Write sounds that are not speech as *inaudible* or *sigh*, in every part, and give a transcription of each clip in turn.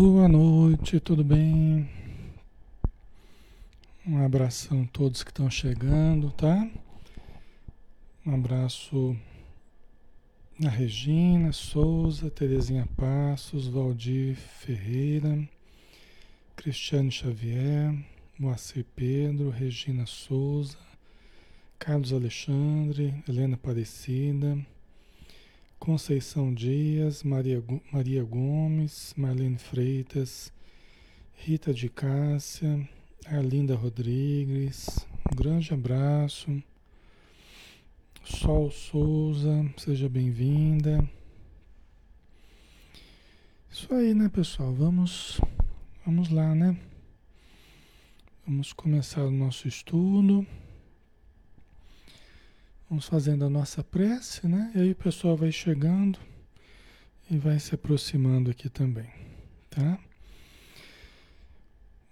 Boa noite, tudo bem? Um abração a todos que estão chegando, tá? Um abraço a Regina Souza, Terezinha Passos, Valdir Ferreira, Cristiane Xavier, Moacir Pedro, Regina Souza, Carlos Alexandre, Helena Aparecida, Conceição Dias, Maria, Maria Gomes, Marlene Freitas, Rita de Cássia, Arlinda Rodrigues, um grande abraço. Sol Souza, seja bem-vinda. Isso aí, né, pessoal? Vamos, vamos lá, né? Vamos começar o nosso estudo. Vamos fazendo a nossa prece, né? E aí o pessoal vai chegando e vai se aproximando aqui também, tá?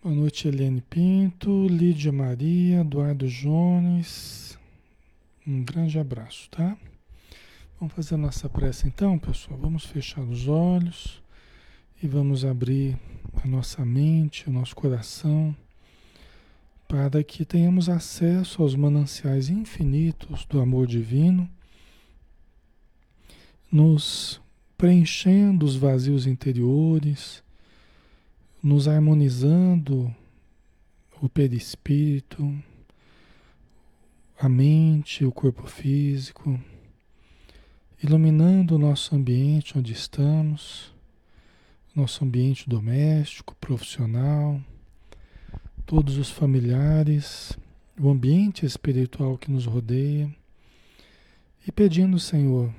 Boa noite, Eliane Pinto, Lídia Maria, Eduardo Jones. Um grande abraço, tá? Vamos fazer a nossa prece então, pessoal. Vamos fechar os olhos e vamos abrir a nossa mente, o nosso coração para que tenhamos acesso aos mananciais infinitos do amor divino, nos preenchendo os vazios interiores, nos harmonizando o perispírito, a mente, o corpo físico, iluminando o nosso ambiente onde estamos, nosso ambiente doméstico, profissional todos os familiares, o ambiente espiritual que nos rodeia e pedindo, Senhor,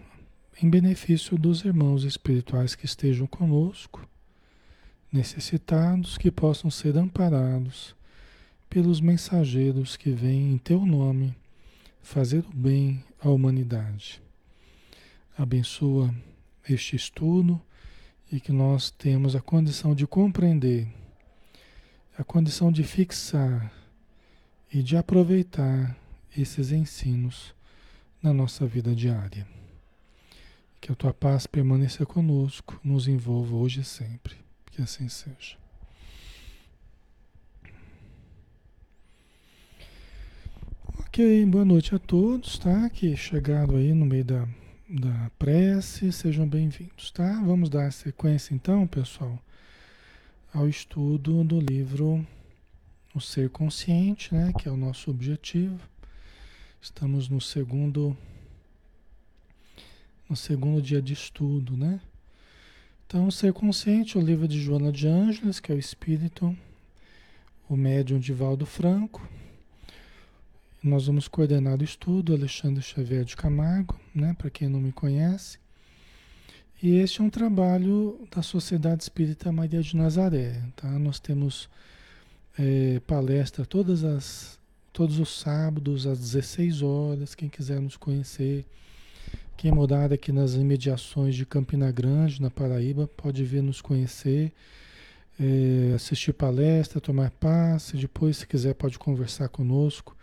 em benefício dos irmãos espirituais que estejam conosco, necessitados, que possam ser amparados pelos mensageiros que vêm em Teu nome fazer o bem à humanidade. Abençoa este estudo e que nós temos a condição de compreender a condição de fixar e de aproveitar esses ensinos na nossa vida diária. Que a tua paz permaneça conosco, nos envolva hoje e sempre. Que assim seja. Ok, boa noite a todos, tá? Que chegaram aí no meio da, da prece, sejam bem-vindos, tá? Vamos dar sequência então, pessoal ao estudo do livro O Ser Consciente, né, que é o nosso objetivo. Estamos no segundo no segundo dia de estudo, né? Então, o Ser Consciente, o livro de Joana de Ângeles, que é o Espírito, o médium de Valdo Franco. Nós vamos coordenar o estudo, Alexandre Xavier de Camargo, né, para quem não me conhece. E este é um trabalho da Sociedade Espírita Maria de Nazaré. Tá? Nós temos é, palestra todas as, todos os sábados às 16 horas. Quem quiser nos conhecer, quem morar aqui nas imediações de Campina Grande, na Paraíba, pode vir nos conhecer, é, assistir palestra, tomar passe. Depois, se quiser, pode conversar conosco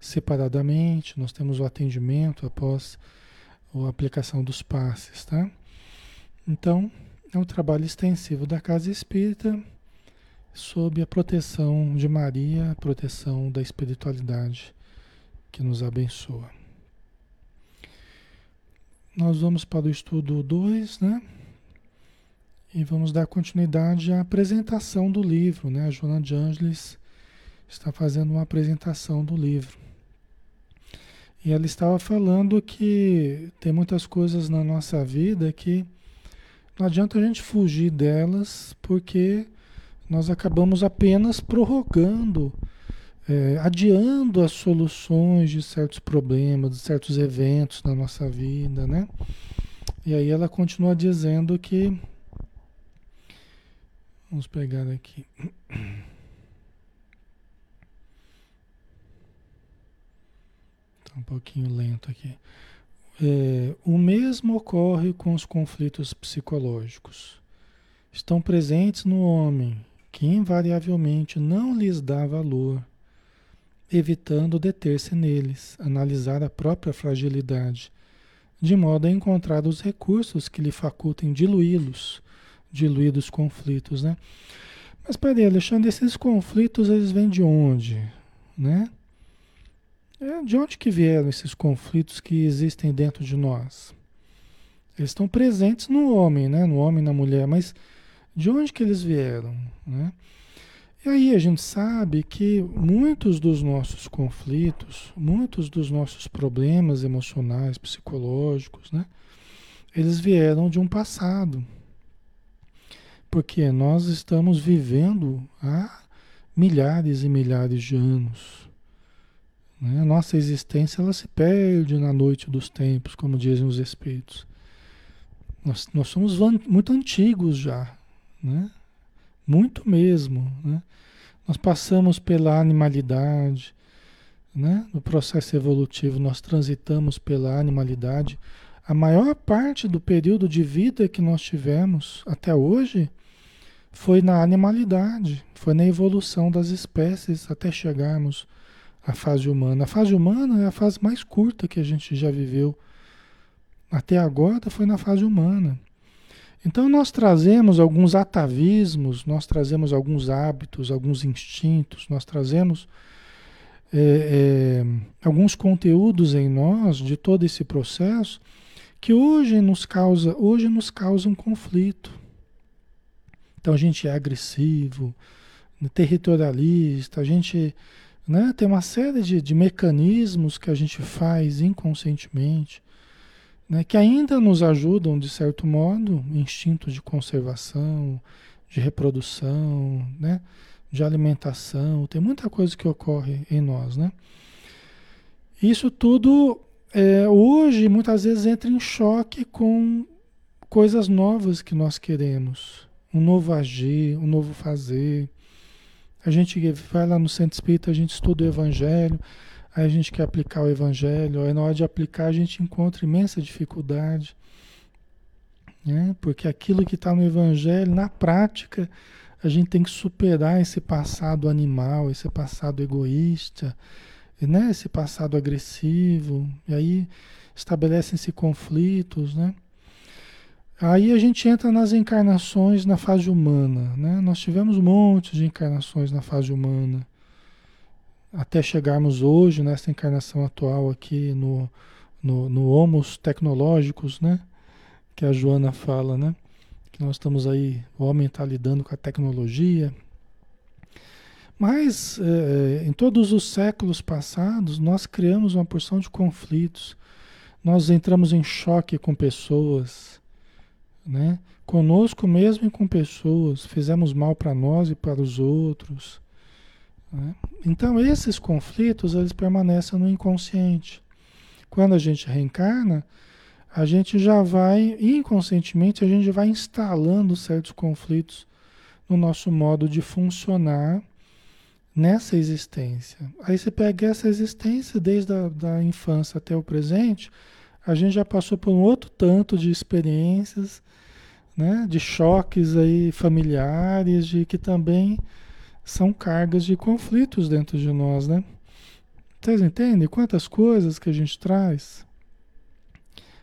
separadamente. Nós temos o atendimento após a aplicação dos passes, tá? Então, é um trabalho extensivo da Casa Espírita sob a proteção de Maria, a proteção da espiritualidade que nos abençoa. Nós vamos para o estudo 2, né? E vamos dar continuidade à apresentação do livro, né? A Joana de Ângeles está fazendo uma apresentação do livro. E ela estava falando que tem muitas coisas na nossa vida que não adianta a gente fugir delas, porque nós acabamos apenas prorrogando, é, adiando as soluções de certos problemas, de certos eventos na nossa vida, né? E aí ela continua dizendo que. Vamos pegar aqui. Está um pouquinho lento aqui. É, o mesmo ocorre com os conflitos psicológicos. Estão presentes no homem, que invariavelmente não lhes dá valor, evitando deter-se neles, analisar a própria fragilidade, de modo a encontrar os recursos que lhe facultem diluí-los diluído os conflitos, né? Mas peraí, Alexandre, esses conflitos eles vêm de onde, né? É, de onde que vieram esses conflitos que existem dentro de nós? Eles estão presentes no homem, né? No homem e na mulher, mas de onde que eles vieram, né? E aí a gente sabe que muitos dos nossos conflitos, muitos dos nossos problemas emocionais, psicológicos, né? Eles vieram de um passado. Porque nós estamos vivendo há milhares e milhares de anos. Né? Nossa existência ela se perde na noite dos tempos, como dizem os espíritos. Nós, nós somos muito antigos já, né? muito mesmo. Né? Nós passamos pela animalidade, né? no processo evolutivo, nós transitamos pela animalidade. A maior parte do período de vida que nós tivemos até hoje foi na animalidade, foi na evolução das espécies até chegarmos à fase humana. A fase humana é a fase mais curta que a gente já viveu. Até agora foi na fase humana. Então nós trazemos alguns atavismos, nós trazemos alguns hábitos, alguns instintos, nós trazemos é, é, alguns conteúdos em nós de todo esse processo que hoje nos causa, hoje nos causa um conflito. Então a gente é agressivo, territorialista, a gente né, tem uma série de, de mecanismos que a gente faz inconscientemente né, que ainda nos ajudam, de certo modo, instinto de conservação, de reprodução, né, de alimentação, tem muita coisa que ocorre em nós. Né? Isso tudo é, hoje muitas vezes entra em choque com coisas novas que nós queremos, um novo agir, um novo fazer. A gente vai lá no centro espírita, a gente estuda o evangelho, Aí a gente quer aplicar o evangelho, aí na hora de aplicar a gente encontra imensa dificuldade. Né? Porque aquilo que está no evangelho, na prática, a gente tem que superar esse passado animal, esse passado egoísta, né? esse passado agressivo, e aí estabelecem-se conflitos, né? Aí a gente entra nas encarnações na fase humana, né? Nós tivemos um monte de encarnações na fase humana até chegarmos hoje, nessa encarnação atual aqui no, no, no Homos Tecnológicos, né? Que a Joana fala, né? Que nós estamos aí, o homem está lidando com a tecnologia. Mas é, em todos os séculos passados, nós criamos uma porção de conflitos. Nós entramos em choque com pessoas, né? Conosco mesmo e com pessoas. Fizemos mal para nós e para os outros. Né? Então esses conflitos eles permanecem no inconsciente. Quando a gente reencarna, a gente já vai, inconscientemente, a gente vai instalando certos conflitos no nosso modo de funcionar nessa existência. Aí você pega essa existência desde a da infância até o presente, a gente já passou por um outro tanto de experiências, né, de choques aí familiares, de que também são cargas de conflitos dentro de nós, né? Vocês entendem quantas coisas que a gente traz?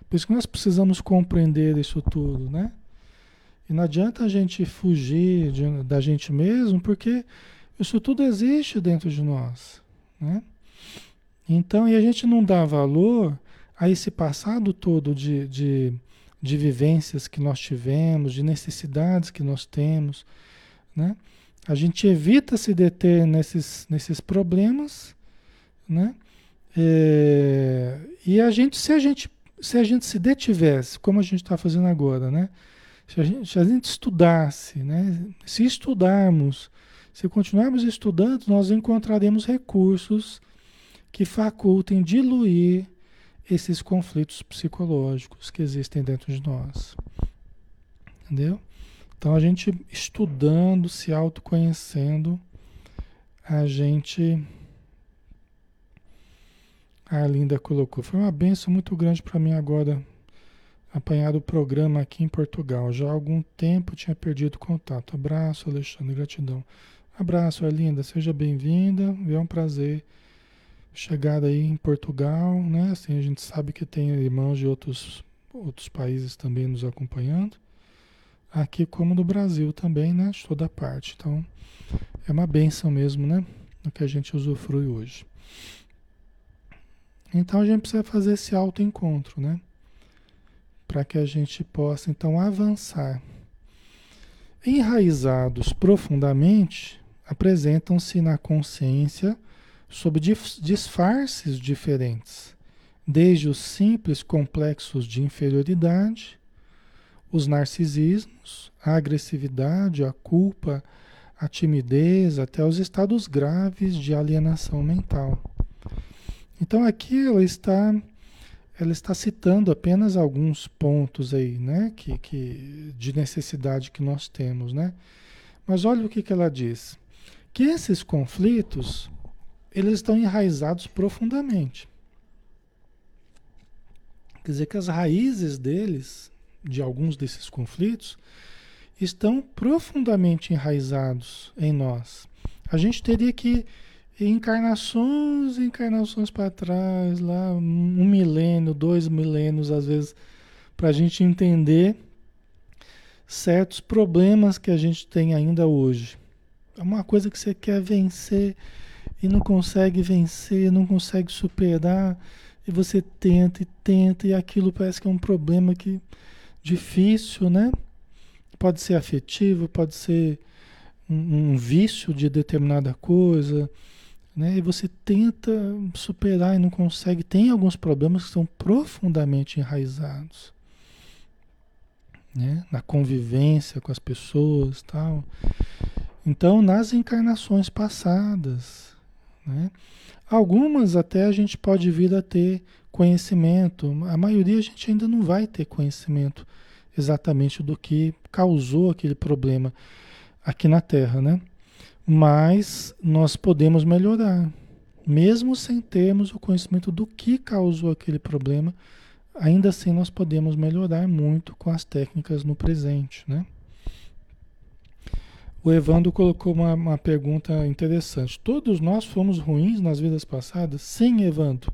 Por isso que nós precisamos compreender isso tudo, né? E não adianta a gente fugir de, da gente mesmo, porque isso tudo existe dentro de nós, né? Então, e a gente não dá valor a esse passado todo de, de, de vivências que nós tivemos, de necessidades que nós temos, né? A gente evita se deter nesses, nesses problemas, né? É, e a gente, se a gente, se a gente se detivesse, como a gente está fazendo agora, né? Se a, gente, se a gente estudasse, né? Se estudarmos, se continuarmos estudando, nós encontraremos recursos que facultem diluir esses conflitos psicológicos que existem dentro de nós. Entendeu? Então a gente estudando, se autoconhecendo, a gente. A Arlinda colocou. Foi uma benção muito grande para mim agora apanhar o programa aqui em Portugal. Já há algum tempo tinha perdido contato. Abraço, Alexandre, gratidão. Abraço, Arlinda, seja bem-vinda. É um prazer chegar aí em Portugal, né? Assim, a gente sabe que tem irmãos de outros, outros países também nos acompanhando. aqui como no Brasil também, né? De toda parte. Então, é uma benção mesmo, né? O que a gente usufrui hoje. Então a gente precisa fazer esse autoencontro, né? Para que a gente possa então avançar. Enraizados profundamente, apresentam-se na consciência sob disfarces diferentes, desde os simples complexos de inferioridade, os narcisismos, a agressividade, a culpa, a timidez, até os estados graves de alienação mental. Então aqui ela está ela está citando apenas alguns pontos aí, né, que, que de necessidade que nós temos, né? Mas olha o que, que ela diz, que esses conflitos eles estão enraizados profundamente. Quer dizer que as raízes deles, de alguns desses conflitos, estão profundamente enraizados em nós. A gente teria que encarnações e encarnações para trás, lá um milênio, dois milênios, às vezes, para a gente entender certos problemas que a gente tem ainda hoje. É uma coisa que você quer vencer e não consegue vencer, não consegue superar, e você tenta e tenta, e aquilo parece que é um problema que difícil, né? Pode ser afetivo, pode ser um, um vício de determinada coisa, né? E você tenta superar e não consegue. Tem alguns problemas que são profundamente enraizados. Né? Na convivência com as pessoas tal. Então, nas encarnações passadas, né? algumas até a gente pode vir a ter conhecimento, a maioria a gente ainda não vai ter conhecimento exatamente do que causou aquele problema aqui na Terra, né? mas nós podemos melhorar. Mesmo sem termos o conhecimento do que causou aquele problema, ainda assim nós podemos melhorar muito com as técnicas no presente, né? O Evandro colocou uma, uma pergunta interessante. Todos nós fomos ruins nas vidas passadas? Sim, Evandro.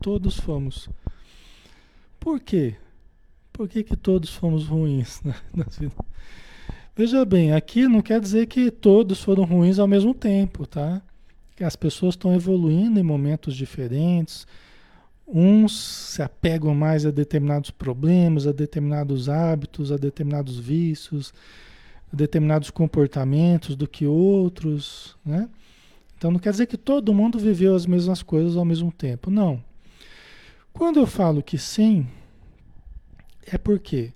Todos fomos. Por quê? Por que, que todos fomos ruins *laughs* nas vidas? Veja bem, aqui não quer dizer que todos foram ruins ao mesmo tempo, tá? As pessoas estão evoluindo em momentos diferentes. Uns se apegam mais a determinados problemas, a determinados hábitos, a determinados vícios, determinados comportamentos do que outros, né? Então não quer dizer que todo mundo viveu as mesmas coisas ao mesmo tempo, não. Quando eu falo que sim, é porque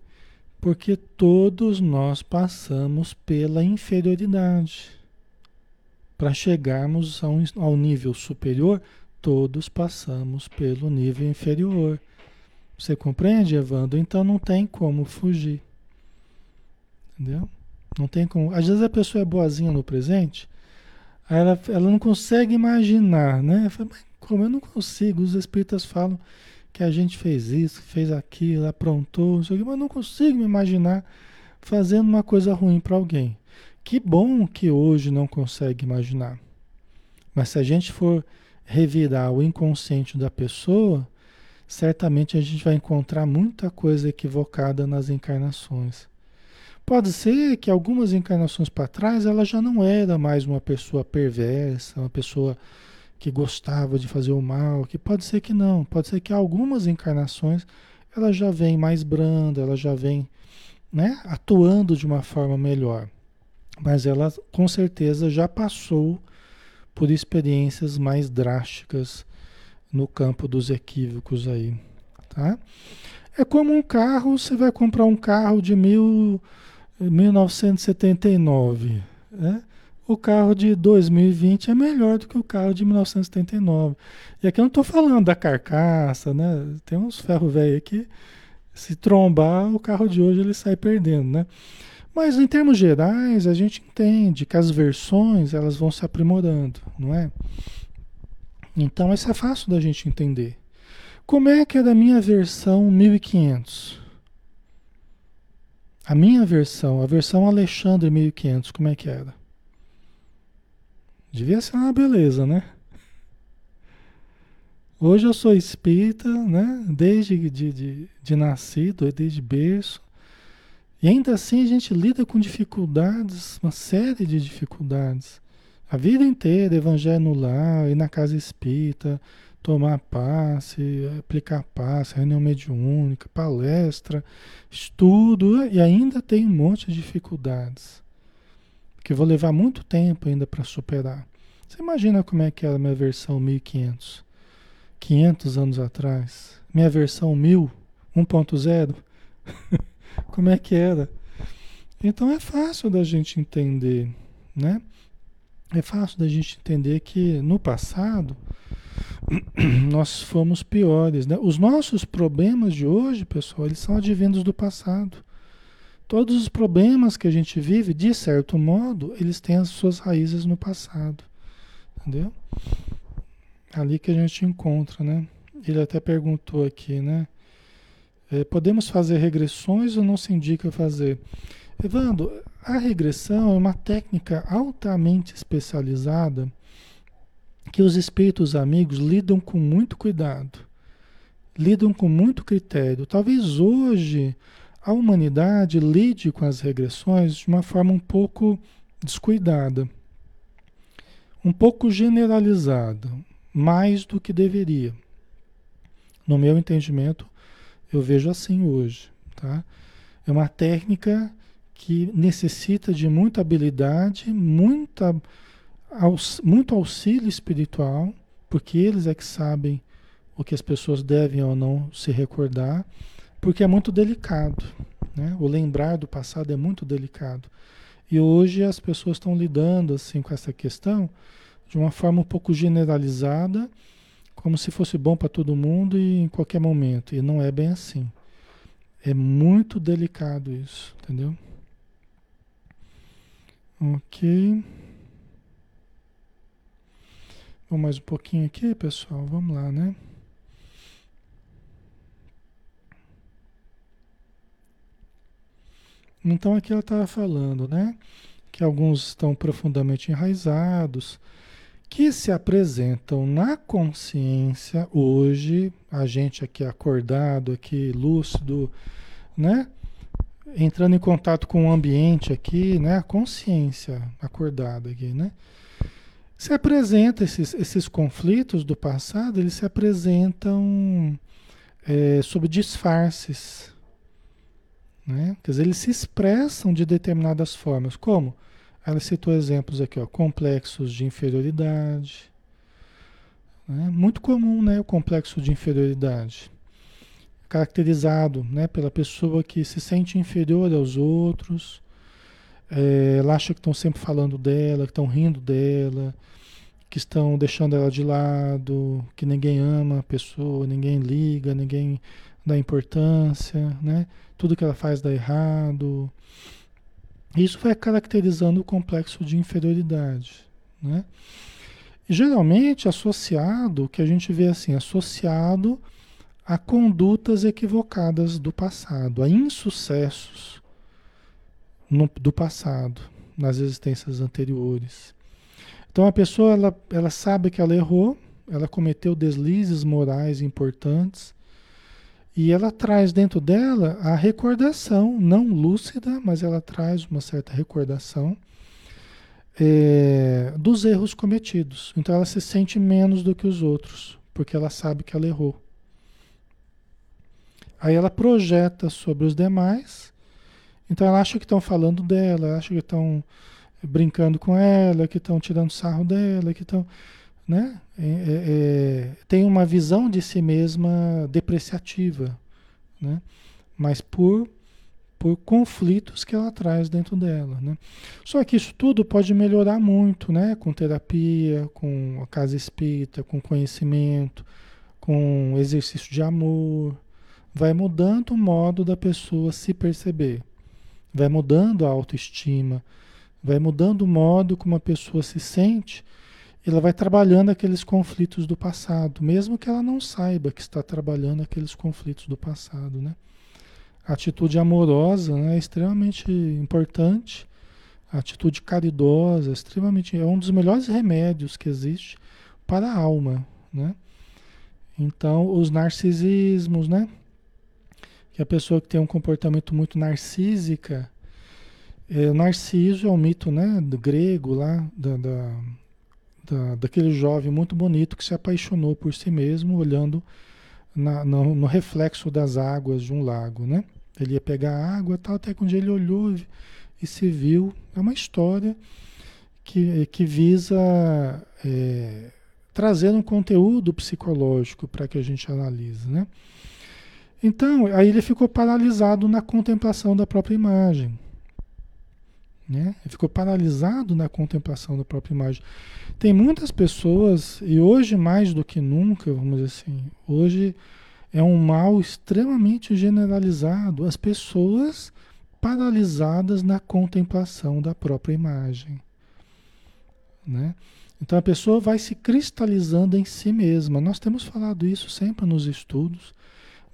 porque todos nós passamos pela inferioridade. Para chegarmos ao, nível superior, todos passamos pelo nível inferior. Você compreende, Evandro? Então não tem como fugir. Entendeu? Não tem como. Às vezes a pessoa é boazinha no presente, aí ela, ela não consegue imaginar, né? Fala, como eu não consigo? Os espíritas falam que a gente fez isso, fez aquilo, aprontou, isso aqui, mas não consigo me imaginar fazendo uma coisa ruim para alguém. Que bom que hoje não consegue imaginar. Mas se a gente for revirar o inconsciente da pessoa, certamente a gente vai encontrar muita coisa equivocada nas encarnações. Pode ser que algumas encarnações para trás ela já não era mais uma pessoa perversa, uma pessoa que gostava de fazer o mal, que pode ser que não, pode ser que algumas encarnações ela já vem mais branda, ela já vem né, atuando de uma forma melhor. Mas ela com certeza já passou por experiências mais drásticas no campo dos equívocos aí, tá? É como um carro, você vai comprar um carro de mil, 1979, né? o carro de 2020 é melhor do que o carro de 1979. E aqui eu não estou falando da carcaça, né? Tem uns ferro velho aqui, se trombar, o carro de hoje ele sai perdendo, né? Mas em termos gerais, a gente entende que as versões elas vão se aprimorando, não é? Então isso é fácil da gente entender. Como é que é da minha versão 1500? A minha versão, a versão Alexandre 1500, como é que era? Devia ser uma beleza, né? Hoje eu sou espírita, né? Desde de, de, de nascido, desde berço. E ainda assim a gente lida com dificuldades, uma série de dificuldades. A vida inteira, evangelho no lar, ir na casa espírita, tomar passe, aplicar passe, reunião mediúnica, palestra, estudo, e ainda tem um monte de dificuldades. Que vou levar muito tempo ainda para superar. Você imagina como é que era a minha versão 1500? 500 anos atrás. Minha versão 1000, 1.0. *laughs* como é que era? Então é fácil da gente entender, né? É fácil da gente entender que no passado *clears throat* nós fomos piores. Né? Os nossos problemas de hoje, pessoal, eles são advindos do passado. Todos os problemas que a gente vive, de certo modo, eles têm as suas raízes no passado. Entendeu? Ali que a gente encontra, né? Ele até perguntou aqui, né? É, podemos fazer regressões ou não se indica fazer? Evandro, a regressão é uma técnica altamente especializada que os espíritos amigos lidam com muito cuidado, lidam com muito critério. Talvez hoje a humanidade lide com as regressões de uma forma um pouco descuidada, um pouco generalizada, mais do que deveria. No meu entendimento, eu vejo assim hoje, tá? É uma técnica que necessita de muita habilidade, muita muito auxílio espiritual, porque eles é que sabem o que as pessoas devem ou não se recordar, porque é muito delicado. Né? O lembrar do passado é muito delicado. E hoje as pessoas estão lidando assim com essa questão de uma forma um pouco generalizada, como se fosse bom para todo mundo e em qualquer momento. E não é bem assim. É muito delicado isso, entendeu? Ok. Vamos mais um pouquinho aqui, pessoal. Vamos lá, né? Então aqui ela estava falando, né? Que alguns estão profundamente enraizados, que se apresentam na consciência hoje, a gente aqui acordado, aqui lúcido, né? Entrando em contato com o ambiente aqui, né? A consciência acordada aqui, né? Se apresenta esses, esses conflitos do passado, eles se apresentam é, sob disfarces. Né? Quer dizer, eles se expressam de determinadas formas. Como? Ela citou exemplos aqui, ó, complexos de inferioridade. Né? Muito comum né, o complexo de inferioridade. Caracterizado né, pela pessoa que se sente inferior aos outros, é, ela acha que estão sempre falando dela, que estão rindo dela, que estão deixando ela de lado, que ninguém ama a pessoa, ninguém liga, ninguém dá importância, né? Tudo que ela faz dá errado. Isso vai caracterizando o complexo de inferioridade, né? E geralmente associado, que a gente vê assim, associado a condutas equivocadas do passado, a insucessos no, do passado, nas existências anteriores. Então a pessoa ela, ela sabe que ela errou, ela cometeu deslizes morais importantes e ela traz dentro dela a recordação, não lúcida, mas ela traz uma certa recordação é, dos erros cometidos. Então ela se sente menos do que os outros, porque ela sabe que ela errou. Aí ela projeta sobre os demais então ela acha que estão falando dela, acha que estão brincando com ela, que estão tirando sarro dela, que estão. Né? É, é, é, tem uma visão de si mesma depreciativa, né? mas por, por conflitos que ela traz dentro dela. Né? Só que isso tudo pode melhorar muito né? com terapia, com a casa espírita, com conhecimento, com exercício de amor. Vai mudando o modo da pessoa se perceber vai mudando a autoestima, vai mudando o modo como a pessoa se sente, ela vai trabalhando aqueles conflitos do passado, mesmo que ela não saiba que está trabalhando aqueles conflitos do passado, né? A atitude amorosa né, é extremamente importante, a atitude caridosa é extremamente é um dos melhores remédios que existe para a alma, né? Então, os narcisismos, né? Que a pessoa que tem um comportamento muito narcísica, é, Narciso é um mito né, do grego lá, da, da, da, daquele jovem muito bonito que se apaixonou por si mesmo olhando na, no, no, reflexo das águas de um lago, né? Ele ia pegar água tal, até que um dia ele olhou e, se viu. É uma história que, que visa é, trazer um conteúdo psicológico para que a gente analise, né? Então, aí ele ficou paralisado na contemplação da própria imagem. Né? Ele ficou paralisado na contemplação da própria imagem. Tem muitas pessoas, e hoje mais do que nunca, vamos dizer assim, hoje é um mal extremamente generalizado. As pessoas paralisadas na contemplação da própria imagem. Né? Então a pessoa vai se cristalizando em si mesma. Nós temos falado isso sempre nos estudos.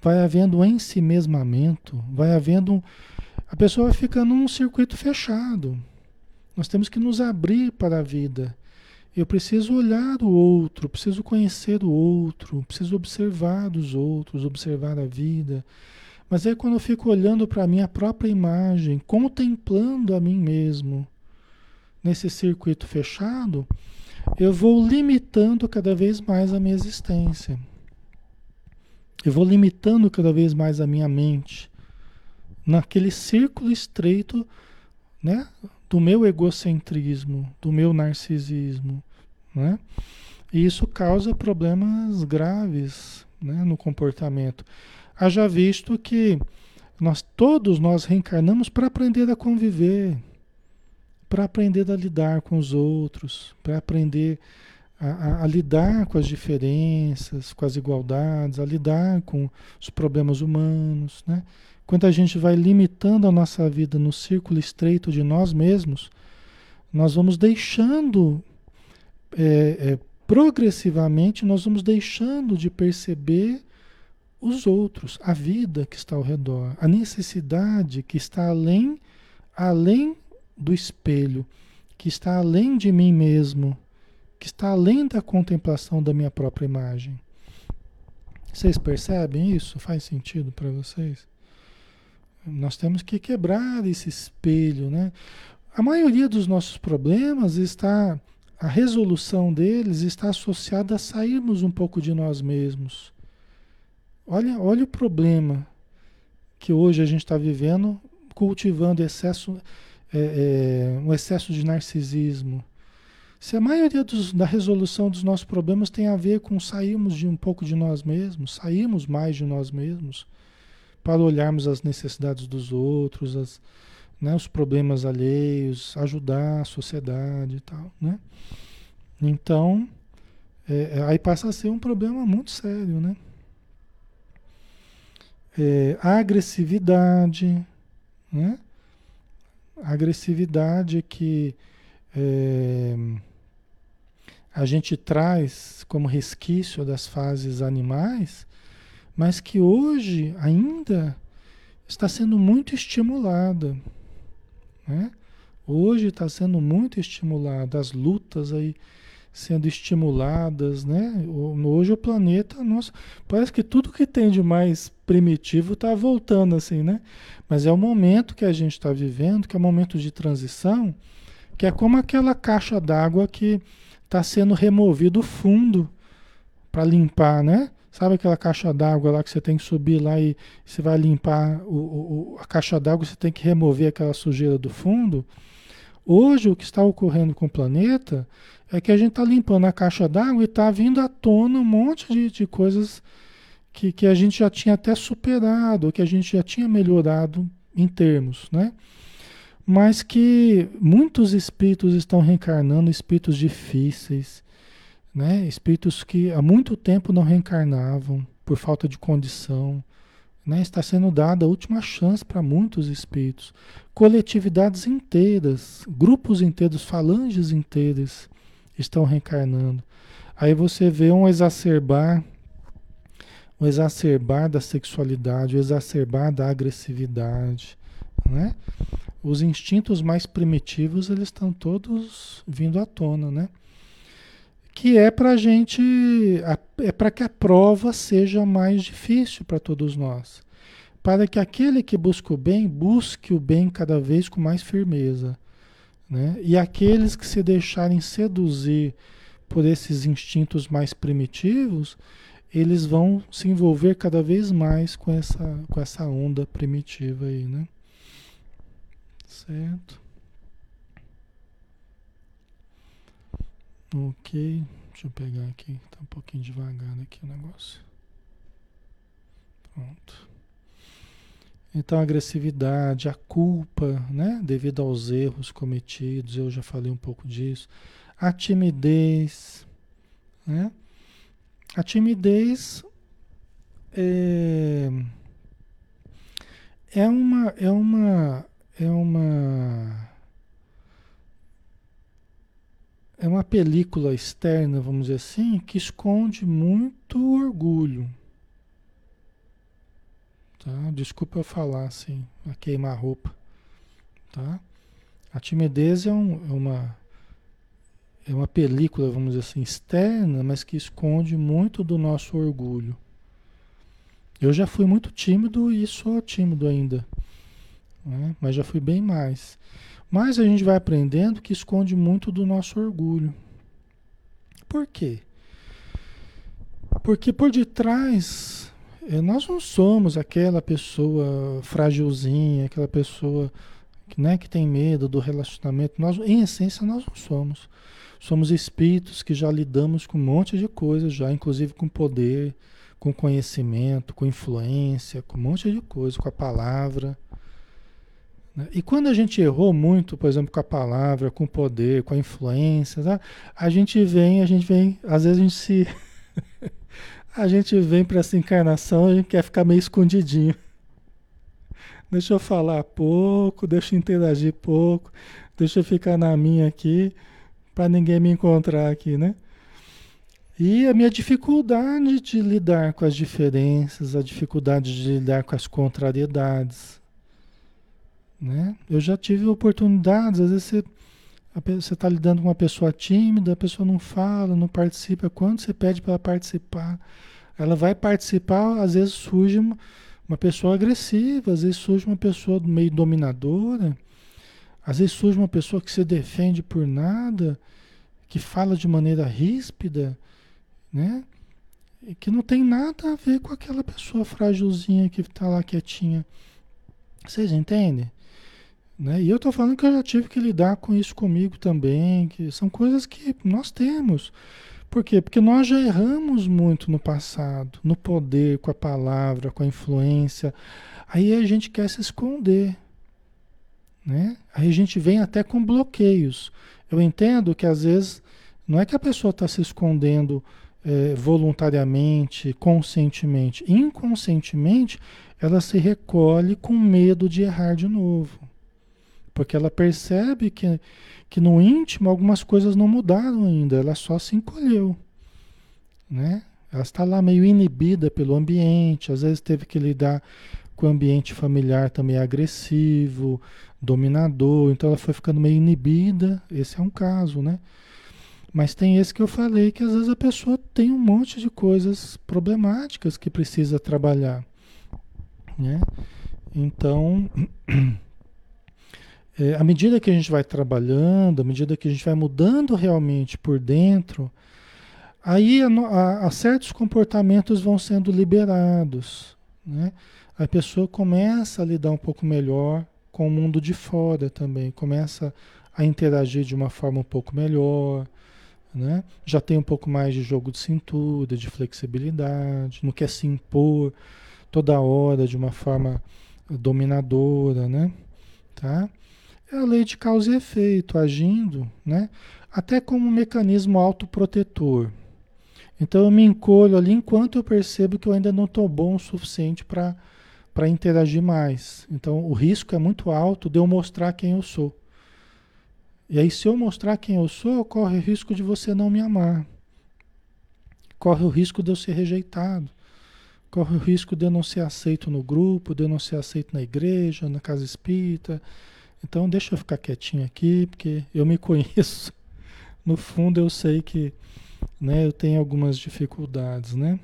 Vai havendo um ensimesmamento, vai havendo. A pessoa vai ficando num circuito fechado. Nós temos que nos abrir para a vida. Eu preciso olhar o outro, preciso conhecer o outro, preciso observar os outros, observar a vida. Mas aí quando eu fico olhando para a minha própria imagem, contemplando a mim mesmo, nesse circuito fechado, eu vou limitando cada vez mais a minha existência. Eu vou limitando cada vez mais a minha mente naquele círculo estreito, né, do meu egocentrismo, do meu narcisismo, né? E isso causa problemas graves, né, no comportamento. Haja visto que nós todos nós reencarnamos para aprender a conviver, para aprender a lidar com os outros, para aprender a, a, a, lidar com as diferenças, com as igualdades, a lidar com os problemas humanos, né? Quando a gente vai limitando a nossa vida no círculo estreito de nós mesmos, nós vamos deixando, é, é, progressivamente, nós vamos deixando de perceber os outros, a vida que está ao redor, a necessidade que está além, além do espelho, que está além de mim mesmo, que está além da contemplação da minha própria imagem. Vocês percebem isso? Faz sentido para vocês? Nós temos que quebrar esse espelho, né? A maioria dos nossos problemas está, a resolução deles está associada a sairmos um pouco de nós mesmos. Olha, olha o problema que hoje a gente está vivendo, cultivando excesso, é, é, um excesso de narcisismo. Se a maioria dos, da resolução dos nossos problemas tem a ver com sairmos de um pouco de nós mesmos, sairmos mais de nós mesmos, para olharmos as necessidades dos outros, as, né, os problemas alheios, ajudar a sociedade e tal, né? Então, é, é, aí passa a ser um problema muito sério, né? É, a agressividade, né? A agressividade que é, a gente traz como resquício das fases animais, mas que hoje ainda está sendo muito estimulada. Né? Hoje está sendo muito estimulada, as lutas aí sendo estimuladas, né? Hoje o planeta, nossa, parece que tudo que tem de mais primitivo está voltando assim, né? Mas é o momento que a gente está vivendo, que é o momento de transição, que é como aquela caixa d'água que está sendo removido o fundo para limpar, né? Sabe aquela caixa d'água lá que você tem que subir lá e você vai limpar o, o a caixa d'água, você tem que remover aquela sujeira do fundo? Hoje o que está ocorrendo com o planeta é que a gente está limpando a caixa d'água e está vindo à tona um monte de, de coisas que, que a gente já tinha até superado, que a gente já tinha melhorado em termos, né? Mas que muitos espíritos estão reencarnando, espíritos difíceis, né? Espíritos que há muito tempo não reencarnavam por falta de condição, né? Está sendo dada a última chance para muitos espíritos, coletividades inteiras, grupos inteiros, falanges inteiras estão reencarnando. Aí você vê um exacerbar, um exacerbar da sexualidade, o exacerbar da agressividade, né? Os instintos mais primitivos eles estão todos vindo à tona, né? que é para gente, é para que a prova seja mais difícil para todos nós, para que aquele que busca o bem busque o bem cada vez com mais firmeza. Né? E aqueles que se deixarem seduzir por esses instintos mais primitivos, eles vão se envolver cada vez mais com essa, com essa onda primitiva aí, né? Certo? Ok, deixa eu pegar aqui, tá um pouquinho devagar aqui o negócio. Pronto. Então, a agressividade, a culpa, né, devido aos erros cometidos, eu já falei um pouco disso. A timidez, né? A timidez é, é uma é uma é uma é uma película externa, vamos dizer assim, que esconde muito orgulho. Tá? Desculpa eu falar assim, a queimar roupa. Tá? A timidez é, um, é, uma, é uma película, vamos dizer assim, externa, mas que esconde muito do nosso orgulho. Eu já fui muito tímido e sou tímido ainda, né? mas já fui bem mais. Mas a gente vai aprendendo que esconde muito do nosso orgulho. Por quê? Porque por detrás é, nós não somos aquela pessoa frágilzinha, aquela pessoa né, que tem medo do relacionamento. Nós, em essência, nós não somos. Somos espíritos que já lidamos com um monte de coisas, já, inclusive com poder, com conhecimento, com influência, com um monte de coisa, com a palavra. Né? E quando a gente errou muito, por exemplo, com a palavra, com o poder, com a influência, tá? a gente vem, a gente vem, às vezes a gente se *laughs* A gente vem para essa encarnação, a gente quer ficar meio escondidinho. Deixa eu falar pouco, deixa eu interagir pouco, deixa eu ficar na minha aqui, para ninguém me encontrar aqui, né? E a minha dificuldade de lidar com as diferenças, a dificuldade de lidar com as contrariedades. Né? Eu já tive oportunidades, às vezes você está lidando com uma pessoa tímida, a pessoa não fala, não participa. Quando você pede para ela participar, ela vai participar, às vezes surge uma, uma pessoa agressiva, às vezes surge uma pessoa meio dominadora, às vezes surge uma pessoa que se defende por nada, que fala de maneira ríspida, né? E que não tem nada a ver com aquela pessoa frágilzinha que está lá quietinha. Vocês entendem? Né? E eu estou falando que eu já tive que lidar com isso comigo também, que são coisas que nós temos. Por quê? Porque nós já erramos muito no passado, no poder, com a palavra, com a influência. Aí a gente quer se esconder. Né? Aí a gente vem até com bloqueios. Eu entendo que às vezes não é que a pessoa está se escondendo é, voluntariamente, conscientemente. Inconscientemente, ela se recolhe com medo de errar de novo. Porque ela percebe que, que no íntimo algumas coisas não mudaram ainda, ela só se encolheu. Né? Ela está lá meio inibida pelo ambiente, às vezes teve que lidar com o ambiente familiar também agressivo, dominador, então ela foi ficando meio inibida, esse é um caso, né? Mas tem esse que eu falei, que às vezes a pessoa tem um monte de coisas problemáticas que precisa trabalhar, né? Então, *clears throat* é, à medida que a gente vai trabalhando, à medida que a gente vai mudando realmente por dentro, aí a, a, a certos comportamentos vão sendo liberados. Né? A pessoa começa a lidar um pouco melhor com o mundo de fora também, começa a interagir de uma forma um pouco melhor, né? já tem um pouco mais de jogo de cintura, de flexibilidade, não quer se impor toda hora de uma forma dominadora, né? Tá? É a lei de causa e efeito agindo, né? Até como um mecanismo autoprotetor. Então eu me encolho ali enquanto eu percebo que eu ainda não estou bom o suficiente para interagir mais. Então o risco é muito alto de eu mostrar quem eu sou. E aí se eu mostrar quem eu sou, corre o risco de você não me amar. Corre o risco de eu ser rejeitado. Corre o risco de eu não ser aceito no grupo, de eu não ser aceito na igreja, na casa espírita, então deixa eu ficar quietinho aqui, porque eu me *laughs* conheço. No fundo eu sei que né, eu tenho algumas dificuldades, né?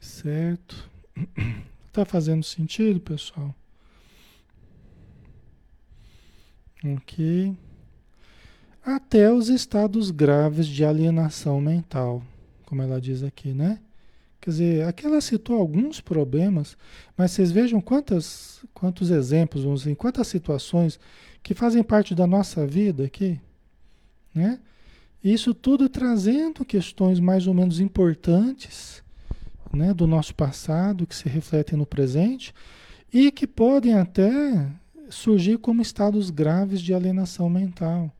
Certo? *clears throat* Tá fazendo sentido, pessoal? Ok. Até os estados graves de alienação mental, como ela diz aqui, né? Quer dizer, aqui ela citou alguns problemas, mas vocês vejam quantas, quantos exemplos, vamos dizer, quantas situações que fazem parte da nossa vida aqui, né? Isso tudo trazendo questões mais ou menos importantes, né, do nosso passado, que se refletem no presente e que podem até surgir como estados graves de alienação mental.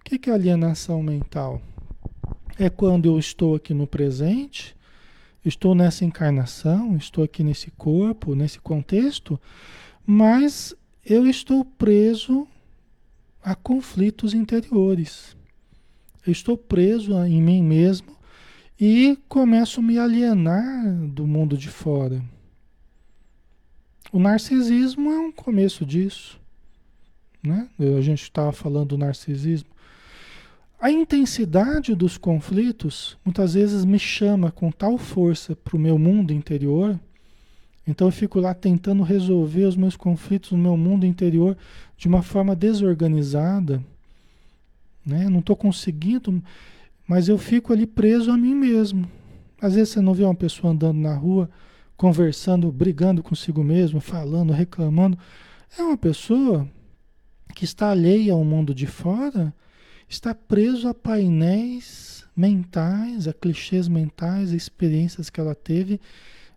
O que é alienação mental? É quando eu estou aqui no presente estou nessa encarnação, estou aqui nesse corpo, nesse contexto, mas eu estou preso a conflitos interiores. Eu estou preso em mim mesmo e começo a me alienar do mundo de fora. O narcisismo é um começo disso. Né? A gente estava falando do narcisismo. A intensidade dos conflitos muitas vezes me chama com tal força para o meu mundo interior, então eu fico lá tentando resolver os meus conflitos no meu mundo interior de uma forma desorganizada, né? não estou conseguindo, mas eu fico ali preso a mim mesmo. Às vezes você não vê uma pessoa andando na rua, conversando, brigando consigo mesmo, falando, reclamando. É uma pessoa que está alheia ao mundo de fora está preso a painéis mentais, a clichês mentais, a experiências que ela teve,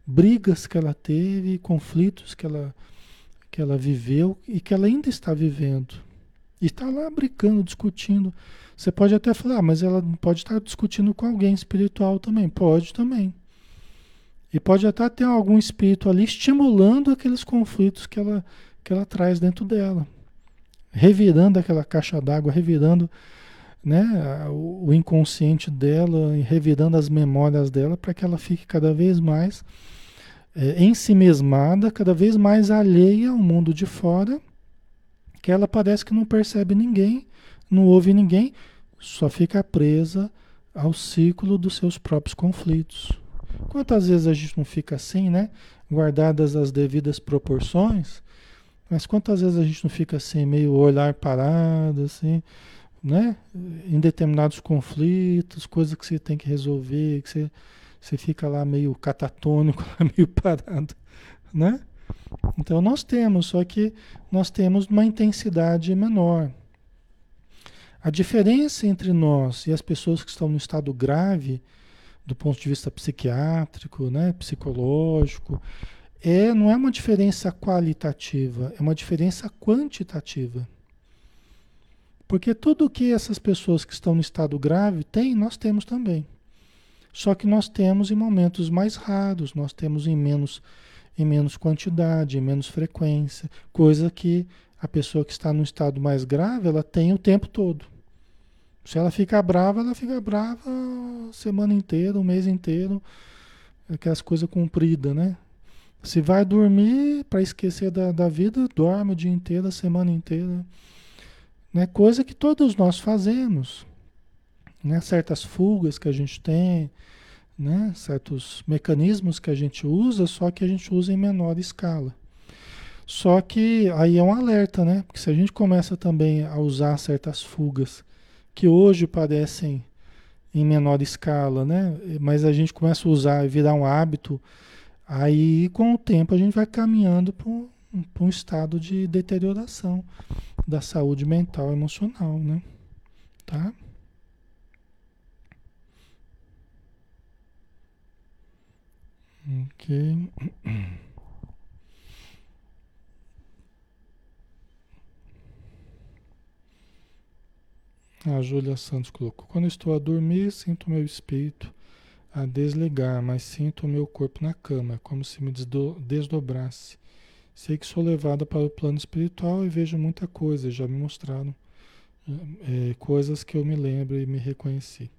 brigas que ela teve, conflitos que ela, que ela viveu e que ela ainda está vivendo. E está lá brincando, discutindo. Você pode até falar, ah, mas ela pode estar discutindo com alguém espiritual também. Pode também. E pode até ter algum espírito ali estimulando aqueles conflitos que ela, que ela traz dentro dela. Revirando aquela caixa d'água, revirando né, o, inconsciente dela, revirando as memórias dela para que ela fique cada vez mais é, ensimesmada, cada vez mais alheia ao mundo de fora, que ela parece que não percebe ninguém, não ouve ninguém, só fica presa ao ciclo dos seus próprios conflitos. Quantas vezes a gente não fica assim, né? Guardadas as devidas proporções, mas quantas vezes a gente não fica assim, meio olhar parado, assim, né? Em determinados conflitos, coisas que você tem que resolver, que você, você fica lá meio catatônico, *laughs* meio parado, né? Então nós temos, só que nós temos uma intensidade menor. A diferença entre nós e as pessoas que estão no estado grave, do ponto de vista psiquiátrico, né, psicológico, é, não é uma diferença qualitativa, é uma diferença quantitativa. Porque tudo que essas pessoas que estão no estado grave têm, nós temos também. Só que nós temos em momentos mais raros, nós temos em menos, em menos quantidade, em menos frequência, coisa que a pessoa que está no estado mais grave, ela tem o tempo todo. Se ela ficar brava, ela fica brava semana inteira, o mês inteiro, aquelas coisas compridas, né? Se vai dormir para esquecer da, da vida, dorme o dia inteiro, a semana inteira. Né? Coisa que todos nós fazemos. Né? Certas fugas que a gente tem, né? certos mecanismos que a gente usa, só que a gente usa em menor escala. Só que aí é um alerta, né? Porque se a gente começa também a usar certas fugas que hoje parecem em menor escala, né? Mas a gente começa a usar e virar um hábito, aí com o tempo a gente vai caminhando para um, um estado de deterioração da saúde mental e emocional, né? Tá? Ok. A Júlia Santos colocou: Quando estou a dormir, sinto meu espírito a desligar, mas sinto o meu corpo na cama, como se me desdobrasse. Sei que sou levada para o plano espiritual e vejo muita coisa, já me mostraram é, coisas que eu me lembro e me reconheci.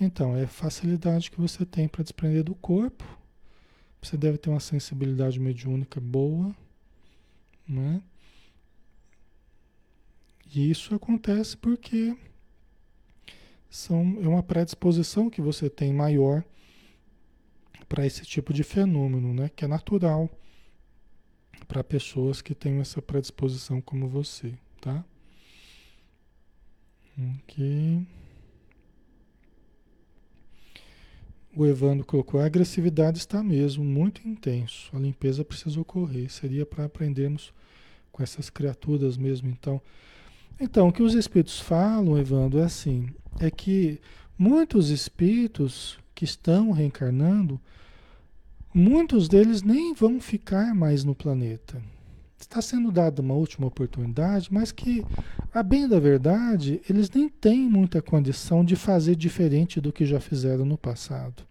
Então, é facilidade que você tem para desprender do corpo. Você deve ter uma sensibilidade mediúnica boa, né? E isso acontece porque são, é uma predisposição que você tem maior para esse tipo de fenômeno, né? Que é natural para pessoas que têm essa predisposição como você, tá? Ok. O Evandro colocou: a agressividade está mesmo muito intenso. A limpeza precisa ocorrer. Seria para aprendermos com essas criaturas mesmo. Então, então o que os espíritos falam, Evandro, é assim: é que muitos espíritos que estão reencarnando, muitos deles nem vão ficar mais no planeta. Está sendo dada uma última oportunidade, mas que, a bem da verdade, eles nem têm muita condição de fazer diferente do que já fizeram no passado.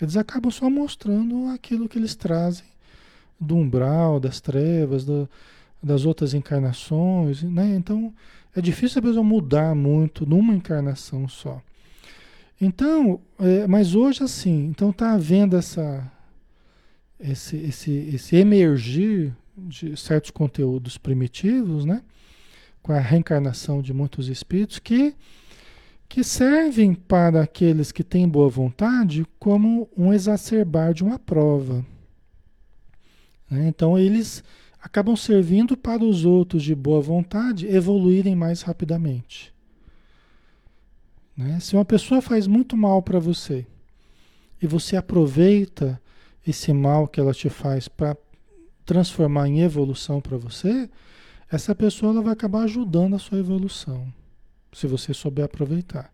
Eles acabam só mostrando aquilo que eles trazem do umbral, das trevas, do, das outras encarnações, né? Então, é difícil a pessoa mudar muito numa encarnação só. Então, é, mas hoje assim, então está havendo essa, esse, esse, esse emergir de certos conteúdos primitivos, né? Com a reencarnação de muitos espíritos que, que servem para aqueles que têm boa vontade como um exacerbar de uma prova. Né? Então eles acabam servindo para os outros de boa vontade evoluírem mais rapidamente. Né? Se uma pessoa faz muito mal para você e você aproveita esse mal que ela te faz para transformar em evolução para você, essa pessoa ela vai acabar ajudando a sua evolução, se você souber aproveitar.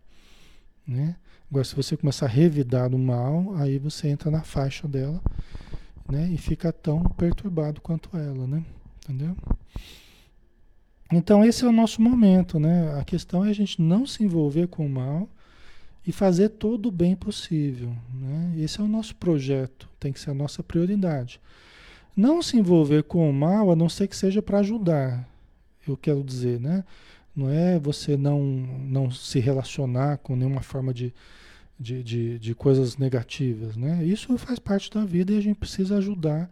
Né? Agora, se você começar a revidar o mal, aí você entra na faixa dela né? e fica tão perturbado quanto ela. Né? Entendeu? Então esse é o nosso momento, né? A questão é a gente não se envolver com o mal e fazer todo o bem possível, né? Esse é o nosso projeto, tem que ser a nossa prioridade. Não se envolver com o mal, a não ser que seja para ajudar, eu quero dizer, né? Não é você não, não se relacionar com nenhuma forma de, de, de, de coisas negativas, né? Isso faz parte da vida e a gente precisa ajudar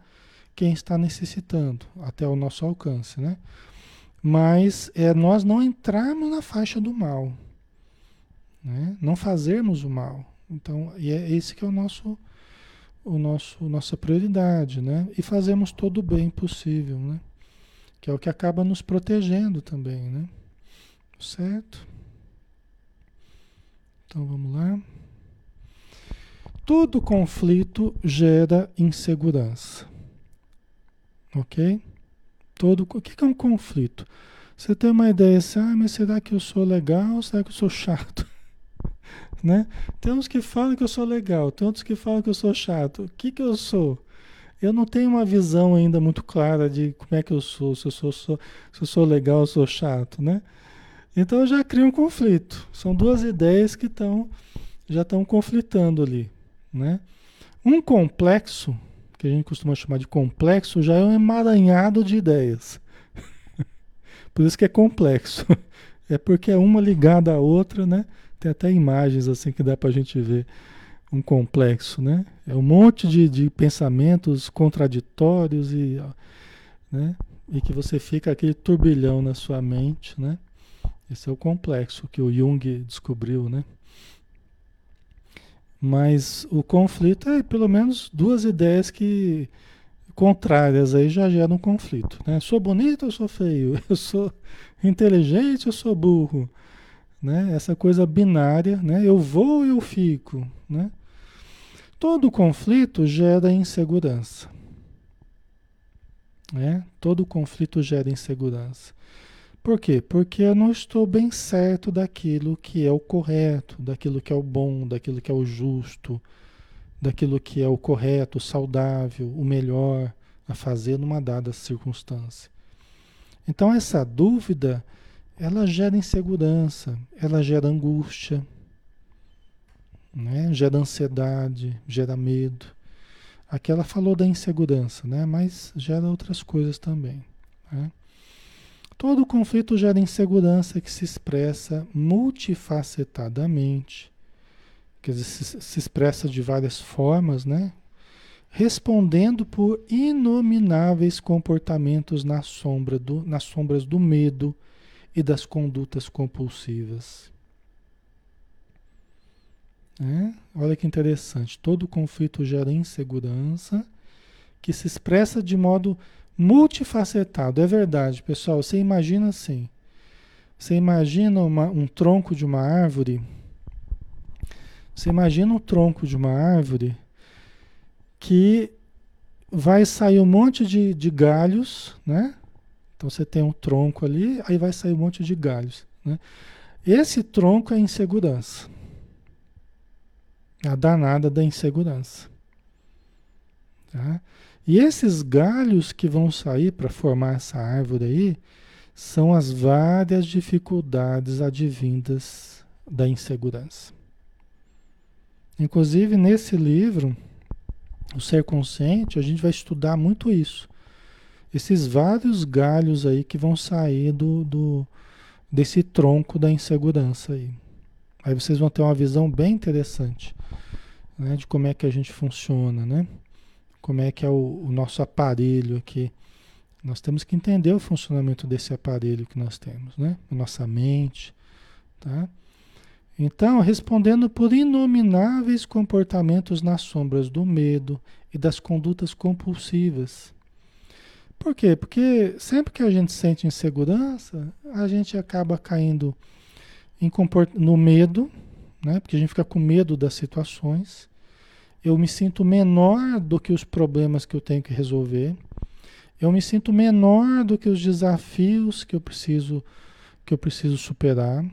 quem está necessitando, até o nosso alcance, né? Mas é nós não entrarmos na faixa do mal, né? não fazermos o mal. Então, e é esse que é o nosso, o nosso, nossa prioridade, né? E fazemos todo o bem possível, né? Que é o que acaba nos protegendo também, né? Certo? Então vamos lá. Todo conflito gera insegurança. Ok? todo. O que é um conflito? Você tem uma ideia assim, ah, mas será que eu sou legal ou será que eu sou chato? Né? Tem uns que falam que eu sou legal, tem outros que falam que eu sou chato. O que, que eu sou? Eu não tenho uma visão ainda muito clara de como é que eu sou, se eu sou, sou se eu sou legal ou sou chato, né? Então eu já crio um conflito. São duas ideias que estão já estão conflitando ali, né? Um complexo que a gente costuma chamar de complexo, já é um emaranhado de ideias. *laughs* Por isso que é complexo. *laughs* É porque é uma ligada à outra, né? Tem até imagens assim que dá para a gente ver um complexo, né? É um monte de, de pensamentos contraditórios e, né? e que você fica aquele turbilhão na sua mente, né? Esse é o complexo que o Jung descobriu, né? Mas o conflito é pelo menos duas ideias que contrárias aí já geram um conflito. Né? Sou bonito ou sou feio? *laughs* Eu sou inteligente ou sou burro? Né? Essa coisa binária, né? eu vou ou eu fico. Né? Todo conflito gera insegurança. Né? Todo conflito gera insegurança. Por quê? Porque eu não estou bem certo daquilo que é o correto, daquilo que é o bom, daquilo que é o justo, daquilo que é o correto, o saudável, o melhor a fazer numa dada circunstância. Então essa dúvida, ela gera insegurança, ela gera angústia, né? gera ansiedade, gera medo. Aqui ela falou da insegurança, né? mas gera outras coisas também. Né? Todo conflito gera insegurança que se expressa multifacetadamente, quer dizer, se, se expressa de várias formas, né? Respondendo por inomináveis comportamentos na sombra do, nas sombras do medo e das condutas compulsivas. Né? Olha que interessante. Todo conflito gera insegurança que se expressa de modo multifacetado. É verdade, pessoal. Você imagina assim. Você imagina uma, um tronco de uma árvore. Você imagina o tronco de uma árvore que vai sair um monte de, de galhos, né? Então você tem um tronco ali, aí vai sair um monte de galhos. Né? Esse tronco é insegurança. A danada da insegurança. Tá? E esses galhos que vão sair para formar essa árvore aí são as várias dificuldades advindas da insegurança. Inclusive, nesse livro, O Ser Consciente, a gente vai estudar muito isso. Esses vários galhos aí que vão sair do, do desse tronco da insegurança aí. Aí vocês vão ter uma visão bem interessante né, de como é que a gente funciona, né? como é que é o, o nosso aparelho aqui. Nós temos que entender o funcionamento desse aparelho que nós temos, né? Nossa mente, tá? Então, respondendo por inomináveis comportamentos nas sombras do medo e das condutas compulsivas. Por quê? Porque sempre que a gente sente insegurança, a gente acaba caindo no medo, né? Porque a gente fica com medo das situações eu me sinto menor do que os problemas que eu tenho que resolver. Eu me sinto menor do que os desafios que eu preciso que eu preciso superar.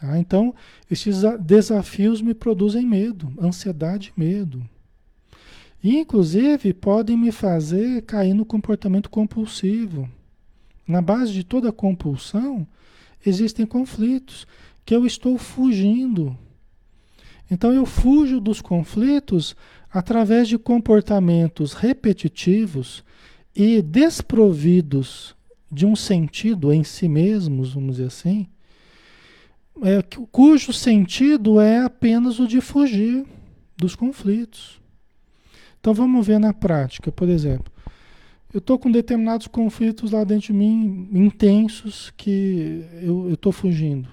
Ah, então, esses desafios me produzem medo, ansiedade e medo. Inclusive, podem me fazer cair no comportamento compulsivo. Na base de toda compulsão, existem conflitos que eu estou fugindo então eu fujo dos conflitos através de comportamentos repetitivos e desprovidos de um sentido em si mesmos, vamos dizer assim, é, cujo sentido é apenas o de fugir dos conflitos. Então vamos ver na prática, por exemplo. Eu estou com determinados conflitos lá dentro de mim, intensos, que eu estou fugindo.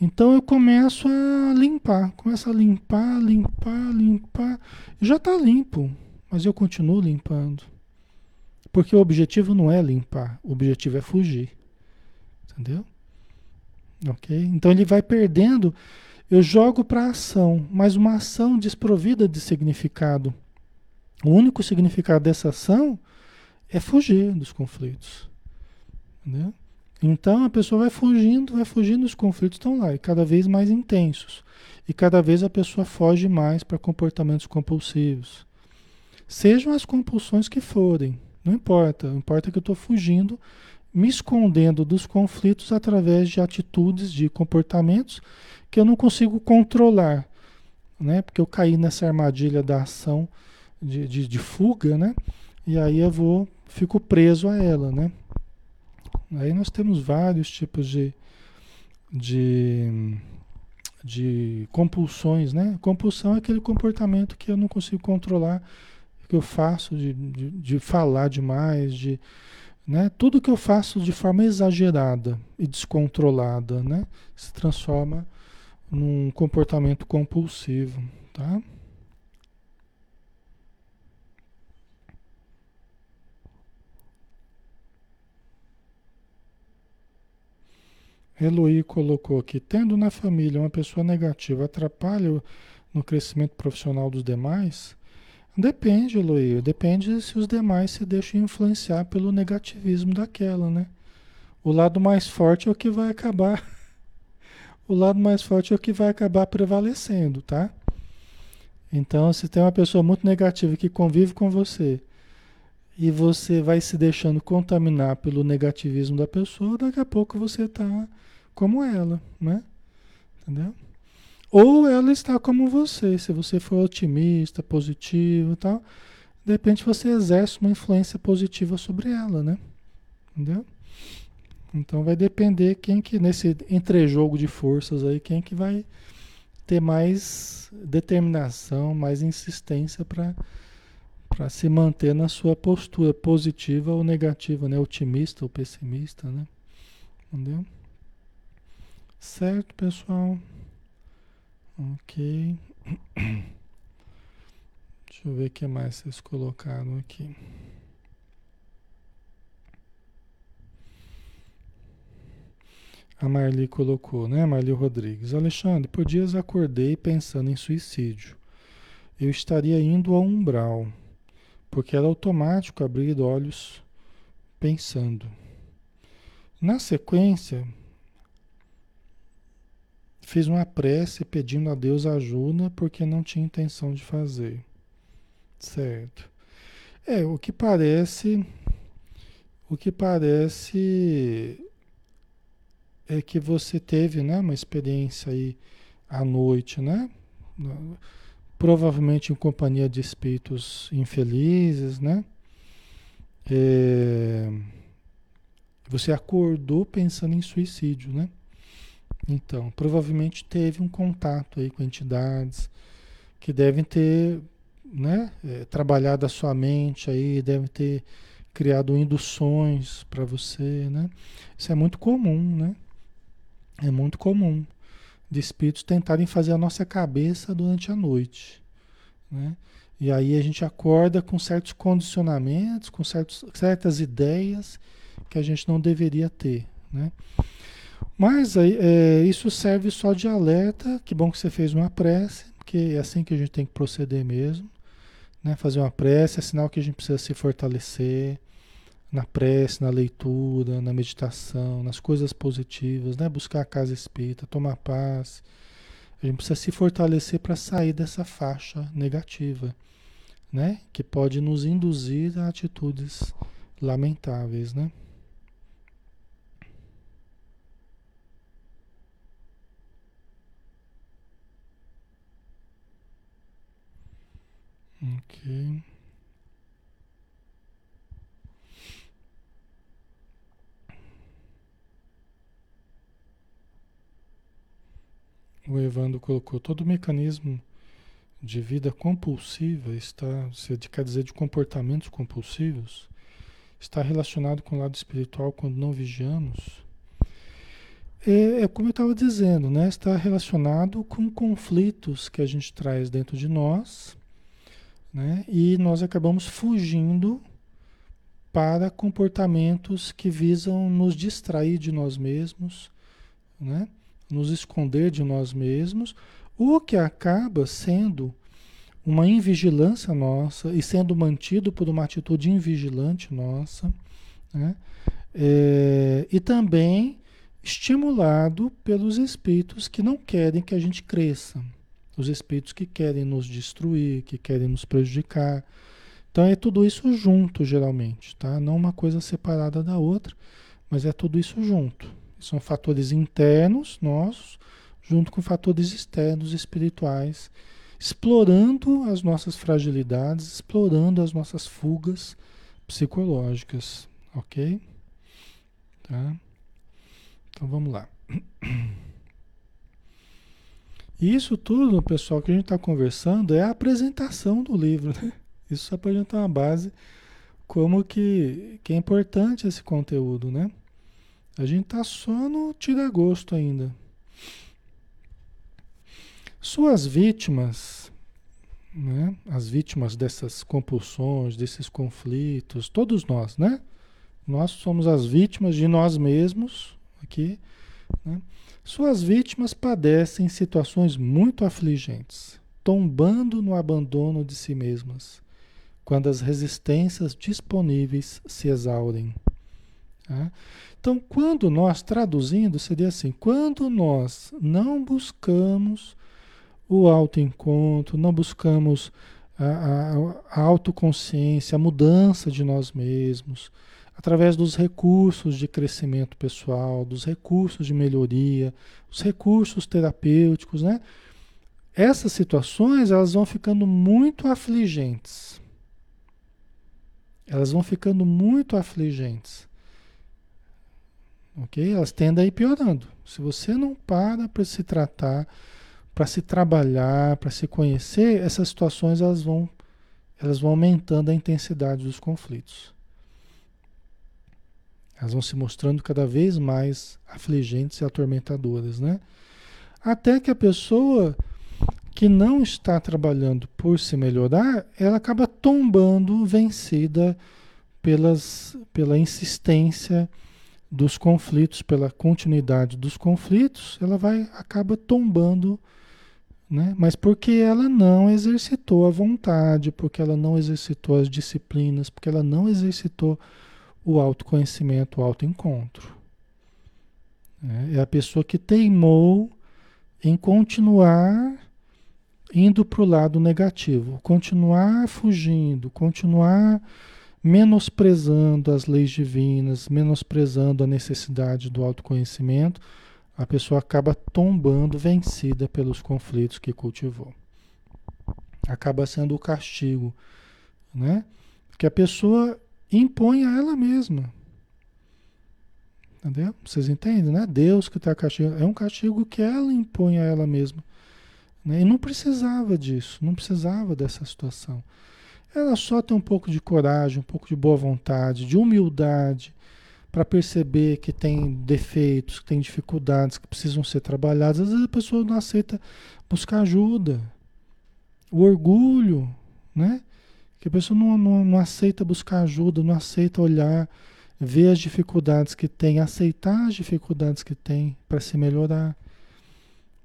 Então eu começo a limpar, começo a limpar, limpar, limpar. Já está limpo, mas eu continuo limpando. Porque o objetivo não é limpar, o objetivo é fugir. Entendeu? Ok? Então ele vai perdendo. Eu jogo para ação, mas uma ação desprovida de significado. O único significado dessa ação é fugir dos conflitos. Entendeu? Então a pessoa vai fugindo, vai fugindo, os conflitos estão lá, e cada vez mais intensos. E cada vez a pessoa foge mais para comportamentos compulsivos. Sejam as compulsões que forem, não importa. Importa que eu estou fugindo, me escondendo dos conflitos através de atitudes, de comportamentos que eu não consigo controlar. Né? Porque eu caí nessa armadilha da ação de, de, de fuga, né? E aí eu vou, fico preso a ela, né? Aí nós temos vários tipos de, de, de compulsões, né? Compulsão é aquele comportamento que eu não consigo controlar, que eu faço de, de, de falar demais, de, né? Tudo que eu faço de forma exagerada e descontrolada, né? Se transforma num comportamento compulsivo, tá? Eloy colocou aqui, tendo na família uma pessoa negativa, atrapalha no crescimento profissional dos demais? Depende, Eloy, depende se os demais se deixam influenciar pelo negativismo daquela, né? O lado mais forte é o que vai acabar. *laughs* o lado mais forte é o que vai acabar prevalecendo, tá? Então, se tem uma pessoa muito negativa que convive com você e você vai se deixando contaminar pelo negativismo da pessoa, daqui a pouco você está como ela, né? Entendeu? Ou ela está como você, se você for otimista, positivo e tal, de repente você exerce uma influência positiva sobre ela, né? Entendeu? Então vai depender quem que nesse entrejogo de forças aí, quem que vai ter mais determinação, mais insistência para para se manter na sua postura positiva ou negativa, né? Otimista ou pessimista, né? Entendeu? Certo, pessoal? Ok. *coughs* Deixa eu ver o que mais vocês colocaram aqui. A Marli colocou, né? Marli Rodrigues. Alexandre, por dias acordei pensando em suicídio. Eu estaria indo ao umbral, porque era automático abrir olhos pensando. Na sequência, fiz uma prece pedindo a Deus ajuda porque não tinha intenção de fazer. Certo. É, o que parece. O que parece é que você teve né, uma experiência aí à noite, né? Provavelmente em companhia de espíritos infelizes, né? É, você acordou pensando em suicídio, né? Então, provavelmente teve um contato aí com entidades que devem ter né, é, trabalhado a sua mente aí, devem ter criado induções para você, né? Isso é muito comum, né? É muito comum de espíritos tentarem fazer a nossa cabeça durante a noite. Né? E aí a gente acorda com certos condicionamentos, com certos, certas ideias que a gente não deveria ter. Né? Mas é, isso serve só de alerta. Que bom que você fez uma prece, porque é assim que a gente tem que proceder mesmo. Né? Fazer uma prece é sinal que a gente precisa se fortalecer, na prece, na leitura, na meditação, nas coisas positivas, né? Buscar a casa espírita, tomar paz. A gente precisa se fortalecer para sair dessa faixa negativa, né? Que pode nos induzir a atitudes lamentáveis, né? Ok. O Evandro colocou, todo o mecanismo de vida compulsiva está, quer dizer de comportamentos compulsivos, está relacionado com o lado espiritual quando não vigiamos. É, é como eu estava dizendo, né? está relacionado com conflitos que a gente traz dentro de nós, né? e nós acabamos fugindo para comportamentos que visam nos distrair de nós mesmos, né? Nos esconder de nós mesmos, o que acaba sendo uma invigilância nossa e sendo mantido por uma atitude invigilante nossa, né? É, e também estimulado pelos espíritos que não querem que a gente cresça, os espíritos que querem nos destruir, que querem nos prejudicar. Então é tudo isso junto, geralmente, tá? Não uma coisa separada da outra, mas é tudo isso junto. São fatores internos nossos, junto com fatores externos espirituais, explorando as nossas fragilidades, explorando as nossas fugas psicológicas, ok? Tá? Então vamos lá. *clears throat* Isso tudo, pessoal, que a gente está conversando é a apresentação do livro. Né? Isso só para a gente ter uma base como que, que é importante esse conteúdo, né? A gente está só no tira-gosto ainda. Suas vítimas, né? as vítimas dessas compulsões, desses conflitos, todos nós, né? Nós somos as vítimas de nós mesmos aqui. Né? Suas vítimas padecem situações muito afligentes, tombando no abandono de si mesmas, quando as resistências disponíveis se exaurem. Tá? Então, quando nós, traduzindo, seria assim: quando nós não buscamos o autoencontro, não buscamos a, a, a autoconsciência, a mudança de nós mesmos, através dos recursos de crescimento pessoal, dos recursos de melhoria, os recursos terapêuticos, né? Essas situações elas vão ficando muito afligentes. Elas vão ficando muito afligentes ok? Elas tendem a ir piorando. Se você não para para se tratar, para se trabalhar, para se conhecer, essas situações elas vão, elas vão aumentando a intensidade dos conflitos. Elas vão se mostrando cada vez mais afligentes e atormentadoras, né? Até que a pessoa que não está trabalhando por se melhorar, ela acaba tombando vencida pelas, pela insistência dos conflitos, pela continuidade dos conflitos, ela vai acaba tombando, né? Mas porque ela não exercitou a vontade, porque ela não exercitou as disciplinas, porque ela não exercitou o autoconhecimento, o autoencontro. É, é a pessoa que teimou em continuar indo para o lado negativo, continuar fugindo, continuar menosprezando as leis divinas, menosprezando a necessidade do autoconhecimento, a pessoa acaba tombando vencida pelos conflitos que cultivou. Acaba sendo o castigo, né? Que a pessoa impõe a ela mesma. Entendeu? Vocês entendem, né? Deus que está castigando. É um castigo que ela impõe a ela mesma. Né? E não precisava disso, não precisava dessa situação. Ela só tem um pouco de coragem, um pouco de boa vontade, de humildade, para perceber que tem defeitos, que tem dificuldades que precisam ser trabalhadas. Às vezes a pessoa não aceita buscar ajuda. O orgulho, né? Que a pessoa não, não, não aceita buscar ajuda, não aceita olhar, ver as dificuldades que tem, aceitar as dificuldades que tem para se melhorar.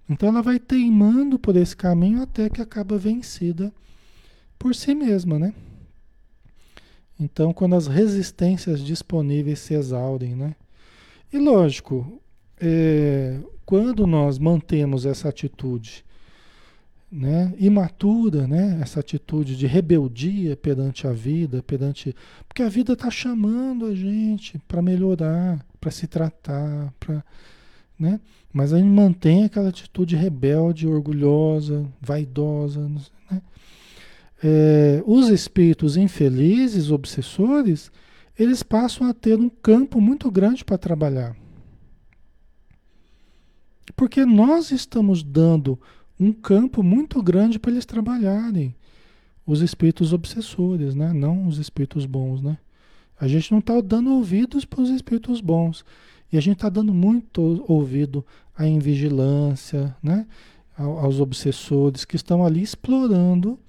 Então ela vai teimando por esse caminho até que acaba vencida por si mesma, né? Então, quando as resistências disponíveis se exaurem, né? E lógico, é, quando nós mantemos essa atitude né, imatura, né, essa atitude de rebeldia perante a vida, perante porque a vida está chamando a gente para melhorar, para se tratar, para, né? Mas a gente mantém aquela atitude rebelde, orgulhosa, vaidosa, né? É, os espíritos infelizes, obsessores, eles passam a ter um campo muito grande para trabalhar. Porque nós estamos dando um campo muito grande para eles trabalharem. Os espíritos obsessores, né? não os espíritos bons. Né? A gente não está dando ouvidos para os espíritos bons. E a gente está dando muito ouvido à invigilância, né? aos obsessores que estão ali explorando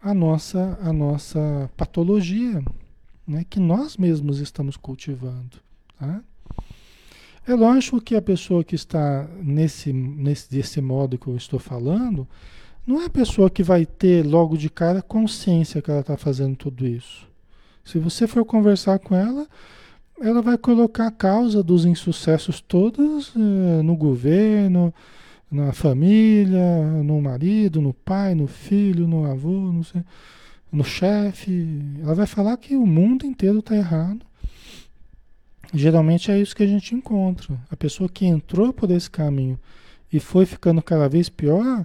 a nossa, a nossa patologia, né, que nós mesmos estamos cultivando. Tá? É lógico que a pessoa que está nesse, nesse desse modo que eu estou falando, não é a pessoa que vai ter logo de cara consciência que ela está fazendo tudo isso. Se você for conversar com ela, ela vai colocar a causa dos insucessos todos eh, no governo, na família, no marido, no pai, no filho, no avô, no, no chefe. Ela vai falar que o mundo inteiro está errado. Geralmente é isso que a gente encontra. A pessoa que entrou por esse caminho e foi ficando cada vez pior,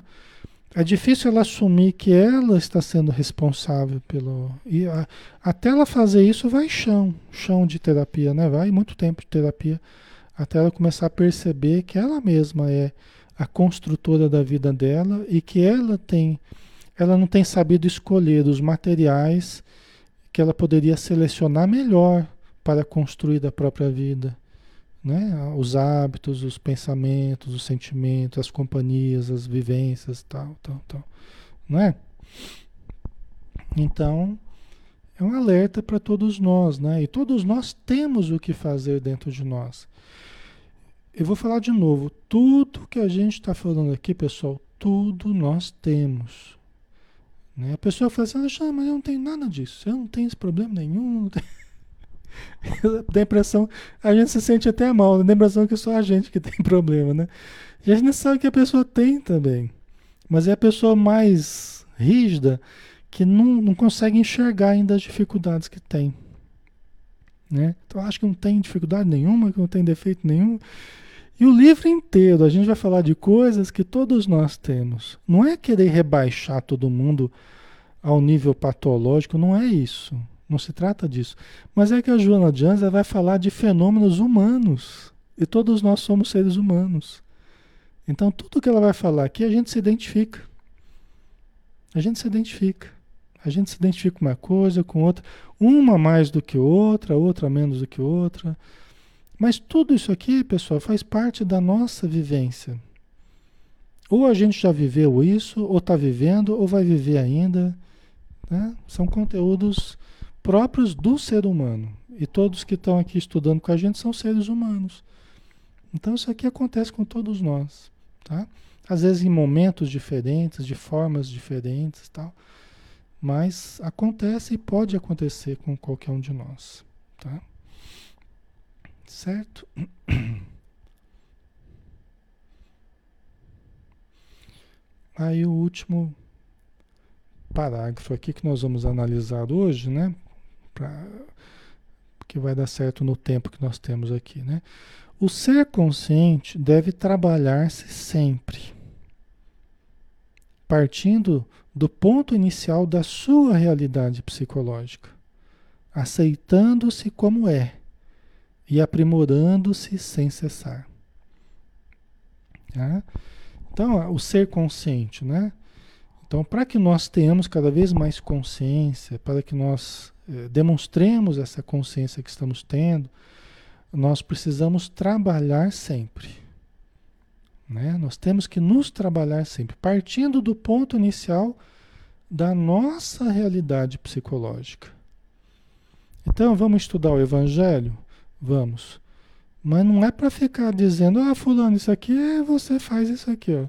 é difícil ela assumir que ela está sendo responsável pelo. E a, até ela fazer isso vai chão, chão de terapia, né? Vai muito tempo de terapia até ela começar a perceber que ela mesma é a construtora da vida dela e que ela tem, ela não tem sabido escolher os materiais que ela poderia selecionar melhor para construir da própria vida, né? Os hábitos, os pensamentos, os sentimentos, as companhias, as vivências, tal, tal, tal, não é? Então, é um alerta para todos nós, né? E todos nós temos o que fazer dentro de nós. Eu vou falar de novo. Tudo que a gente está falando aqui, pessoal, tudo nós temos. Né? A pessoa fala assim, ah, mas eu não tenho nada disso. Eu não tenho esse problema nenhum. *laughs* Dá a impressão, a gente se sente até mal, dá a impressão que é só a gente que tem *laughs* problema, né? E a gente sabe que a pessoa tem também. Mas é a pessoa mais rígida que não, não consegue enxergar ainda as dificuldades que tem. Né? Então acho que não tem dificuldade nenhuma, que não tem defeito nenhum. E o livro inteiro a gente vai falar de coisas que todos nós temos. Não é querer rebaixar todo mundo ao nível patológico, não é isso. Não se trata disso. Mas é que a Joana Jans vai falar de fenômenos humanos. E todos nós somos seres humanos. Então tudo que ela vai falar aqui a gente se identifica. A gente se identifica. A gente se identifica com uma coisa, com outra. Uma mais do que outra, outra menos do que outra. Mas tudo isso aqui, pessoal, faz parte da nossa vivência. Ou a gente já viveu isso, ou está vivendo, ou vai viver ainda. Né? São conteúdos próprios do ser humano. E todos que estão aqui estudando com a gente são seres humanos. Então isso aqui acontece com todos nós. Tá? Às vezes em momentos diferentes, de formas diferentes tal. Mas acontece e pode acontecer com qualquer um de nós. Tá? Certo? Aí o último parágrafo aqui que nós vamos analisar hoje, né? Pra, que vai dar certo no tempo que nós temos aqui, né? O ser consciente deve trabalhar-se sempre, partindo do ponto inicial da sua realidade psicológica, aceitando-se como é e aprimorando-se sem cessar. Tá? Então, o ser consciente, né? Então, para que nós tenhamos cada vez mais consciência, para que nós eh, demonstremos essa consciência que estamos tendo, nós precisamos trabalhar sempre. Né? Nós temos que nos trabalhar sempre, partindo do ponto inicial da nossa realidade psicológica. Então, vamos estudar o Evangelho? Vamos. Mas não é para ficar dizendo, ah, fulano, isso aqui é você faz isso aqui, ó.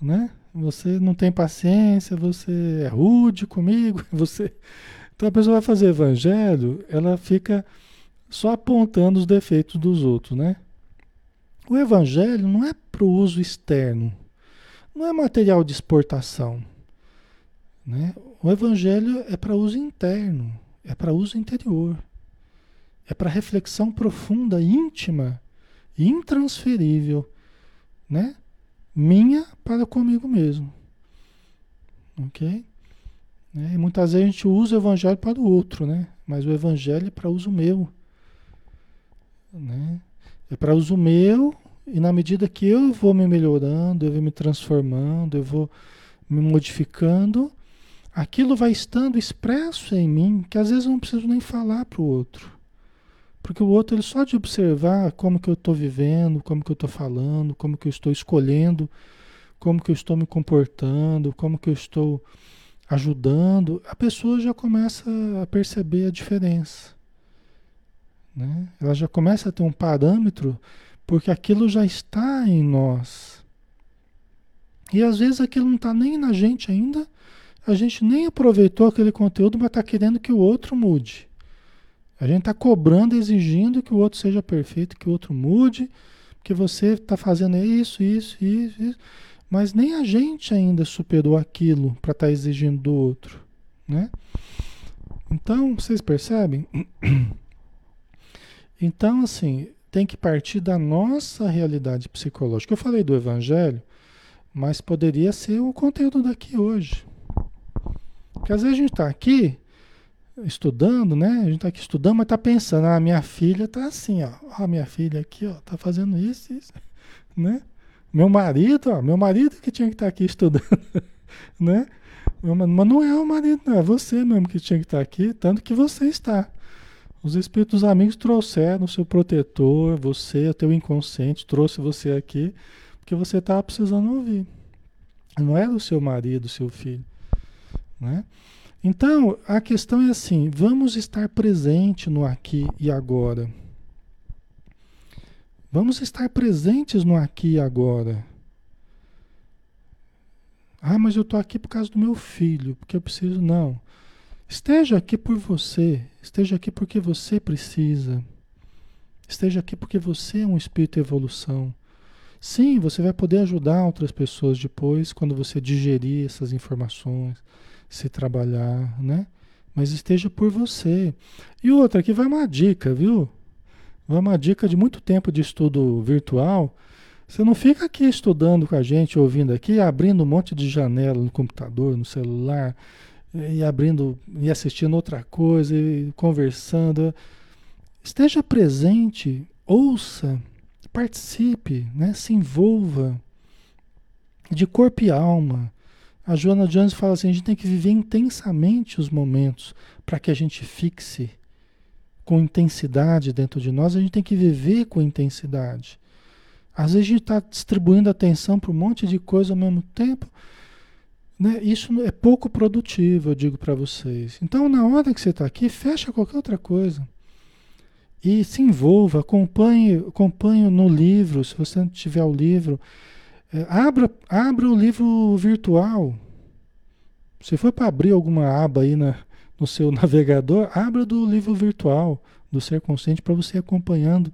Né? Você não tem paciência, você é rude comigo, *laughs* você. Então a pessoa vai fazer evangelho, ela fica só apontando os defeitos dos outros, né? O evangelho não é para o uso externo, não é material de exportação. Né? O evangelho é para uso interno, é para uso interior. É para reflexão profunda, íntima intransferível, né? Minha para comigo mesmo. Ok? Né? E muitas vezes a gente usa o evangelho para o outro, né? Mas o evangelho é para uso meu. Né? É para uso meu e na medida que eu vou me melhorando, eu vou me transformando, eu vou me modificando, aquilo vai estando expresso em mim, que às vezes eu não preciso nem falar para o outro. Porque o outro, ele só de observar como que eu estou vivendo, como que eu estou falando, como que eu estou escolhendo, como que eu estou me comportando, como que eu estou ajudando, a pessoa já começa a perceber a diferença. Né? Ela já começa a ter um parâmetro, porque aquilo já está em nós. E às vezes aquilo não está nem na gente ainda, a gente nem aproveitou aquele conteúdo, mas está querendo que o outro mude. A gente está cobrando, exigindo que o outro seja perfeito, que o outro mude, que você está fazendo isso, isso, isso, isso, mas nem a gente ainda superou aquilo para estar tá exigindo do outro, né? Então, vocês percebem? *clears throat* Então, assim, tem que partir da nossa realidade psicológica. Eu falei do evangelho, mas poderia ser o conteúdo daqui hoje. Porque às vezes a gente está aqui estudando, né? A gente está aqui estudando, mas está pensando, ah, minha filha está assim, ó. Ah, minha filha aqui, ó, está fazendo isso, isso, *laughs* né? Meu marido, ó, meu marido que tinha que estar tá aqui estudando, *laughs* né? Mas não é o marido, não, é você mesmo que tinha que estar tá aqui, tanto que você está. Os espíritos amigos trouxeram o seu protetor, você, o teu inconsciente, trouxe você aqui, porque você estava precisando ouvir. Não era o seu marido, o seu filho, né? Então, a questão é assim: vamos estar presente no aqui e agora. Vamos estar presentes no aqui e agora. Ah, mas eu estou aqui por causa do meu filho, porque eu preciso. Não. Esteja aqui por você. Esteja aqui porque você precisa. Esteja aqui porque você é um espírito de evolução. Sim, você vai poder ajudar outras pessoas depois, quando você digerir essas informações se trabalhar, né? Mas esteja por você. E outra, aqui vai uma dica, viu? Vai uma dica de muito tempo de estudo virtual. Você não fica aqui estudando com a gente, ouvindo aqui, abrindo um monte de janela no computador, no celular, e abrindo e assistindo outra coisa, e conversando. Esteja presente, ouça, participe, né? se envolva de corpo e alma. A Joana Jones fala assim: a gente tem que viver intensamente os momentos para que a gente fixe com intensidade dentro de nós. A gente tem que viver com intensidade. Às vezes a gente está distribuindo atenção para um monte de coisa ao mesmo tempo. Né? Isso é pouco produtivo, eu digo para vocês. Então, na hora que você está aqui, fecha qualquer outra coisa. E se envolva, acompanhe, acompanhe no livro, se você não tiver o livro. É, abra, abra o livro virtual. Se for para abrir alguma aba aí na, no seu *laughs* navegador, abra do livro virtual do Ser Consciente para você ir acompanhando.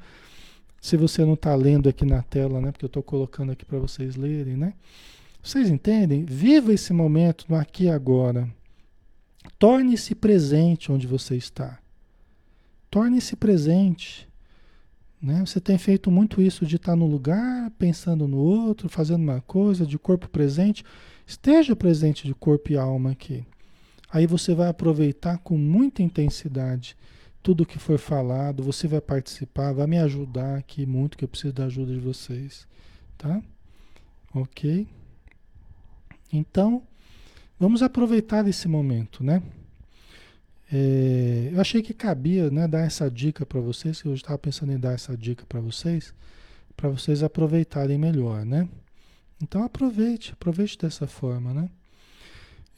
Se você não está lendo aqui na tela, né? Porque eu estou colocando aqui para vocês lerem, né? Vocês entendem? Viva esse momento no aqui e agora. Torne-se presente onde você está. Torne-se presente. Né? Você tem feito muito isso de estar no lugar, pensando no outro, fazendo uma coisa, de corpo presente. Esteja presente de corpo e alma aqui. Aí você vai aproveitar com muita intensidade tudo que for falado, você vai participar, vai me ajudar aqui muito, que eu preciso da ajuda de vocês, tá? Ok? Então, vamos aproveitar esse momento, né? É, eu achei que cabia né, dar essa dica para vocês, que eu estava pensando em dar essa dica para vocês, para vocês aproveitarem melhor, né? Então aproveite, aproveite dessa forma, né?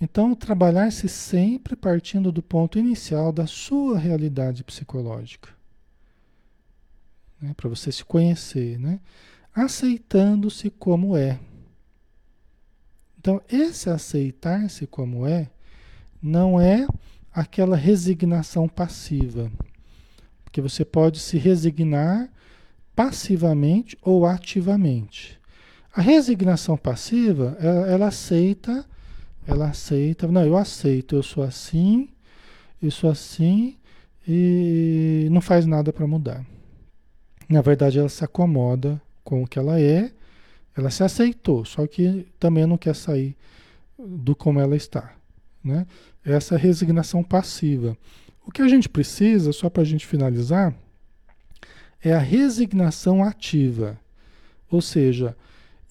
Então trabalhar-se sempre partindo do ponto inicial da sua realidade psicológica, né? para você se conhecer, né? Aceitando-se como é. Então esse aceitar-se como é não é aquela resignação passiva. Porque você pode se resignar passivamente ou ativamente. A resignação passiva, ela, ela, aceita, ela aceita, não, eu aceito, eu sou assim, eu sou assim e não faz nada para mudar. Na verdade, ela se acomoda com o que ela é, ela se aceitou, só que também não quer sair do como ela está. Né? Essa resignação passiva. O que a gente precisa, só para a gente finalizar, é a resignação ativa. Ou seja,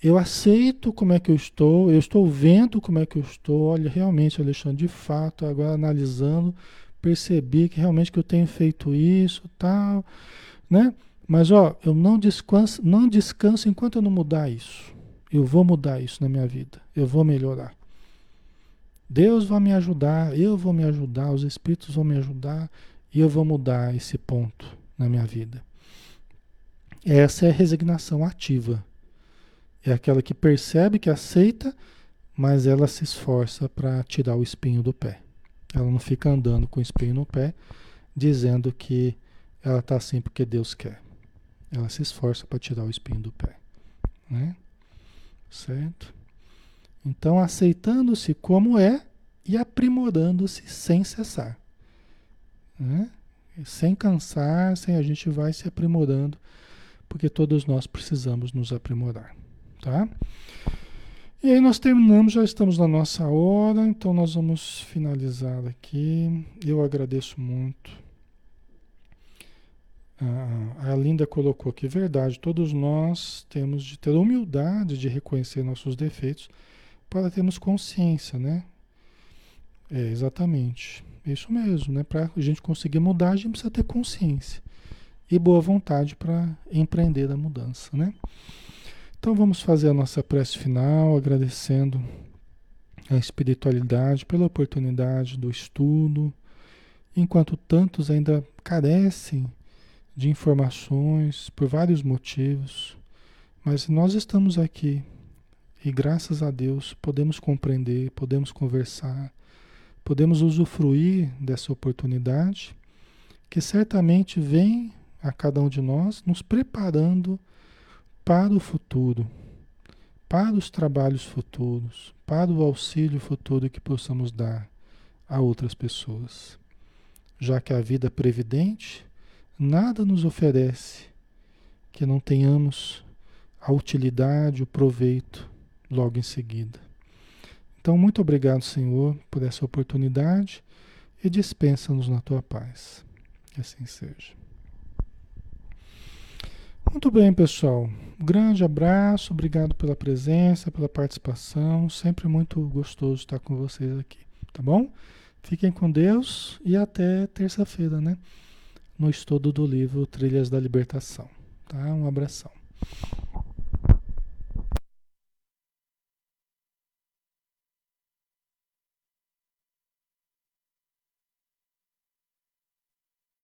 eu aceito como é que eu estou, eu estou vendo como é que eu estou, olha, realmente, Alexandre, de fato, agora analisando, percebi que realmente que eu tenho feito isso, tal, né? Mas ó, eu não descanso, não descanso enquanto eu não mudar isso. Eu vou mudar isso na minha vida. Eu vou melhorar. Deus vai me ajudar, eu vou me ajudar, os espíritos vão me ajudar e eu vou mudar esse ponto na minha vida. Essa é a resignação ativa. É aquela que percebe, que aceita, mas ela se esforça para tirar o espinho do pé. Ela não fica andando com o espinho no pé, dizendo que ela está assim porque Deus quer. Ela se esforça para tirar o espinho do pé. Né? Certo? Então, aceitando-se como é e aprimorando-se sem cessar. Né? Sem cansar, sem a gente vai se aprimorando, porque todos nós precisamos nos aprimorar. Tá? E aí nós terminamos, já estamos na nossa hora, então nós vamos finalizar aqui. Eu agradeço muito. a Linda colocou aqui, verdade, todos nós temos de ter humildade de reconhecer nossos defeitos para termos consciência, né? É, exatamente. Isso mesmo, né? Para a gente conseguir mudar, a gente precisa ter consciência e boa vontade para empreender a mudança, né? Então vamos fazer a nossa prece final, agradecendo a espiritualidade pela oportunidade do estudo, enquanto tantos ainda carecem de informações por vários motivos, mas nós estamos aqui e graças a Deus podemos compreender, podemos conversar, podemos usufruir dessa oportunidade que certamente vem a cada um de nós nos preparando para o futuro, para os trabalhos futuros, para o auxílio futuro que possamos dar a outras pessoas. Já que a vida previdente nada nos oferece que não tenhamos a utilidade, o proveito logo em seguida. Então, muito obrigado, Senhor, por essa oportunidade e dispensa-nos na tua paz. Que assim seja. Muito bem, pessoal. Um grande abraço, obrigado pela presença, pela participação. Sempre muito gostoso estar com vocês aqui, tá bom? Fiquem com Deus e até terça-feira, né? No estudo do livro Trilhas da Libertação, tá? Um abração.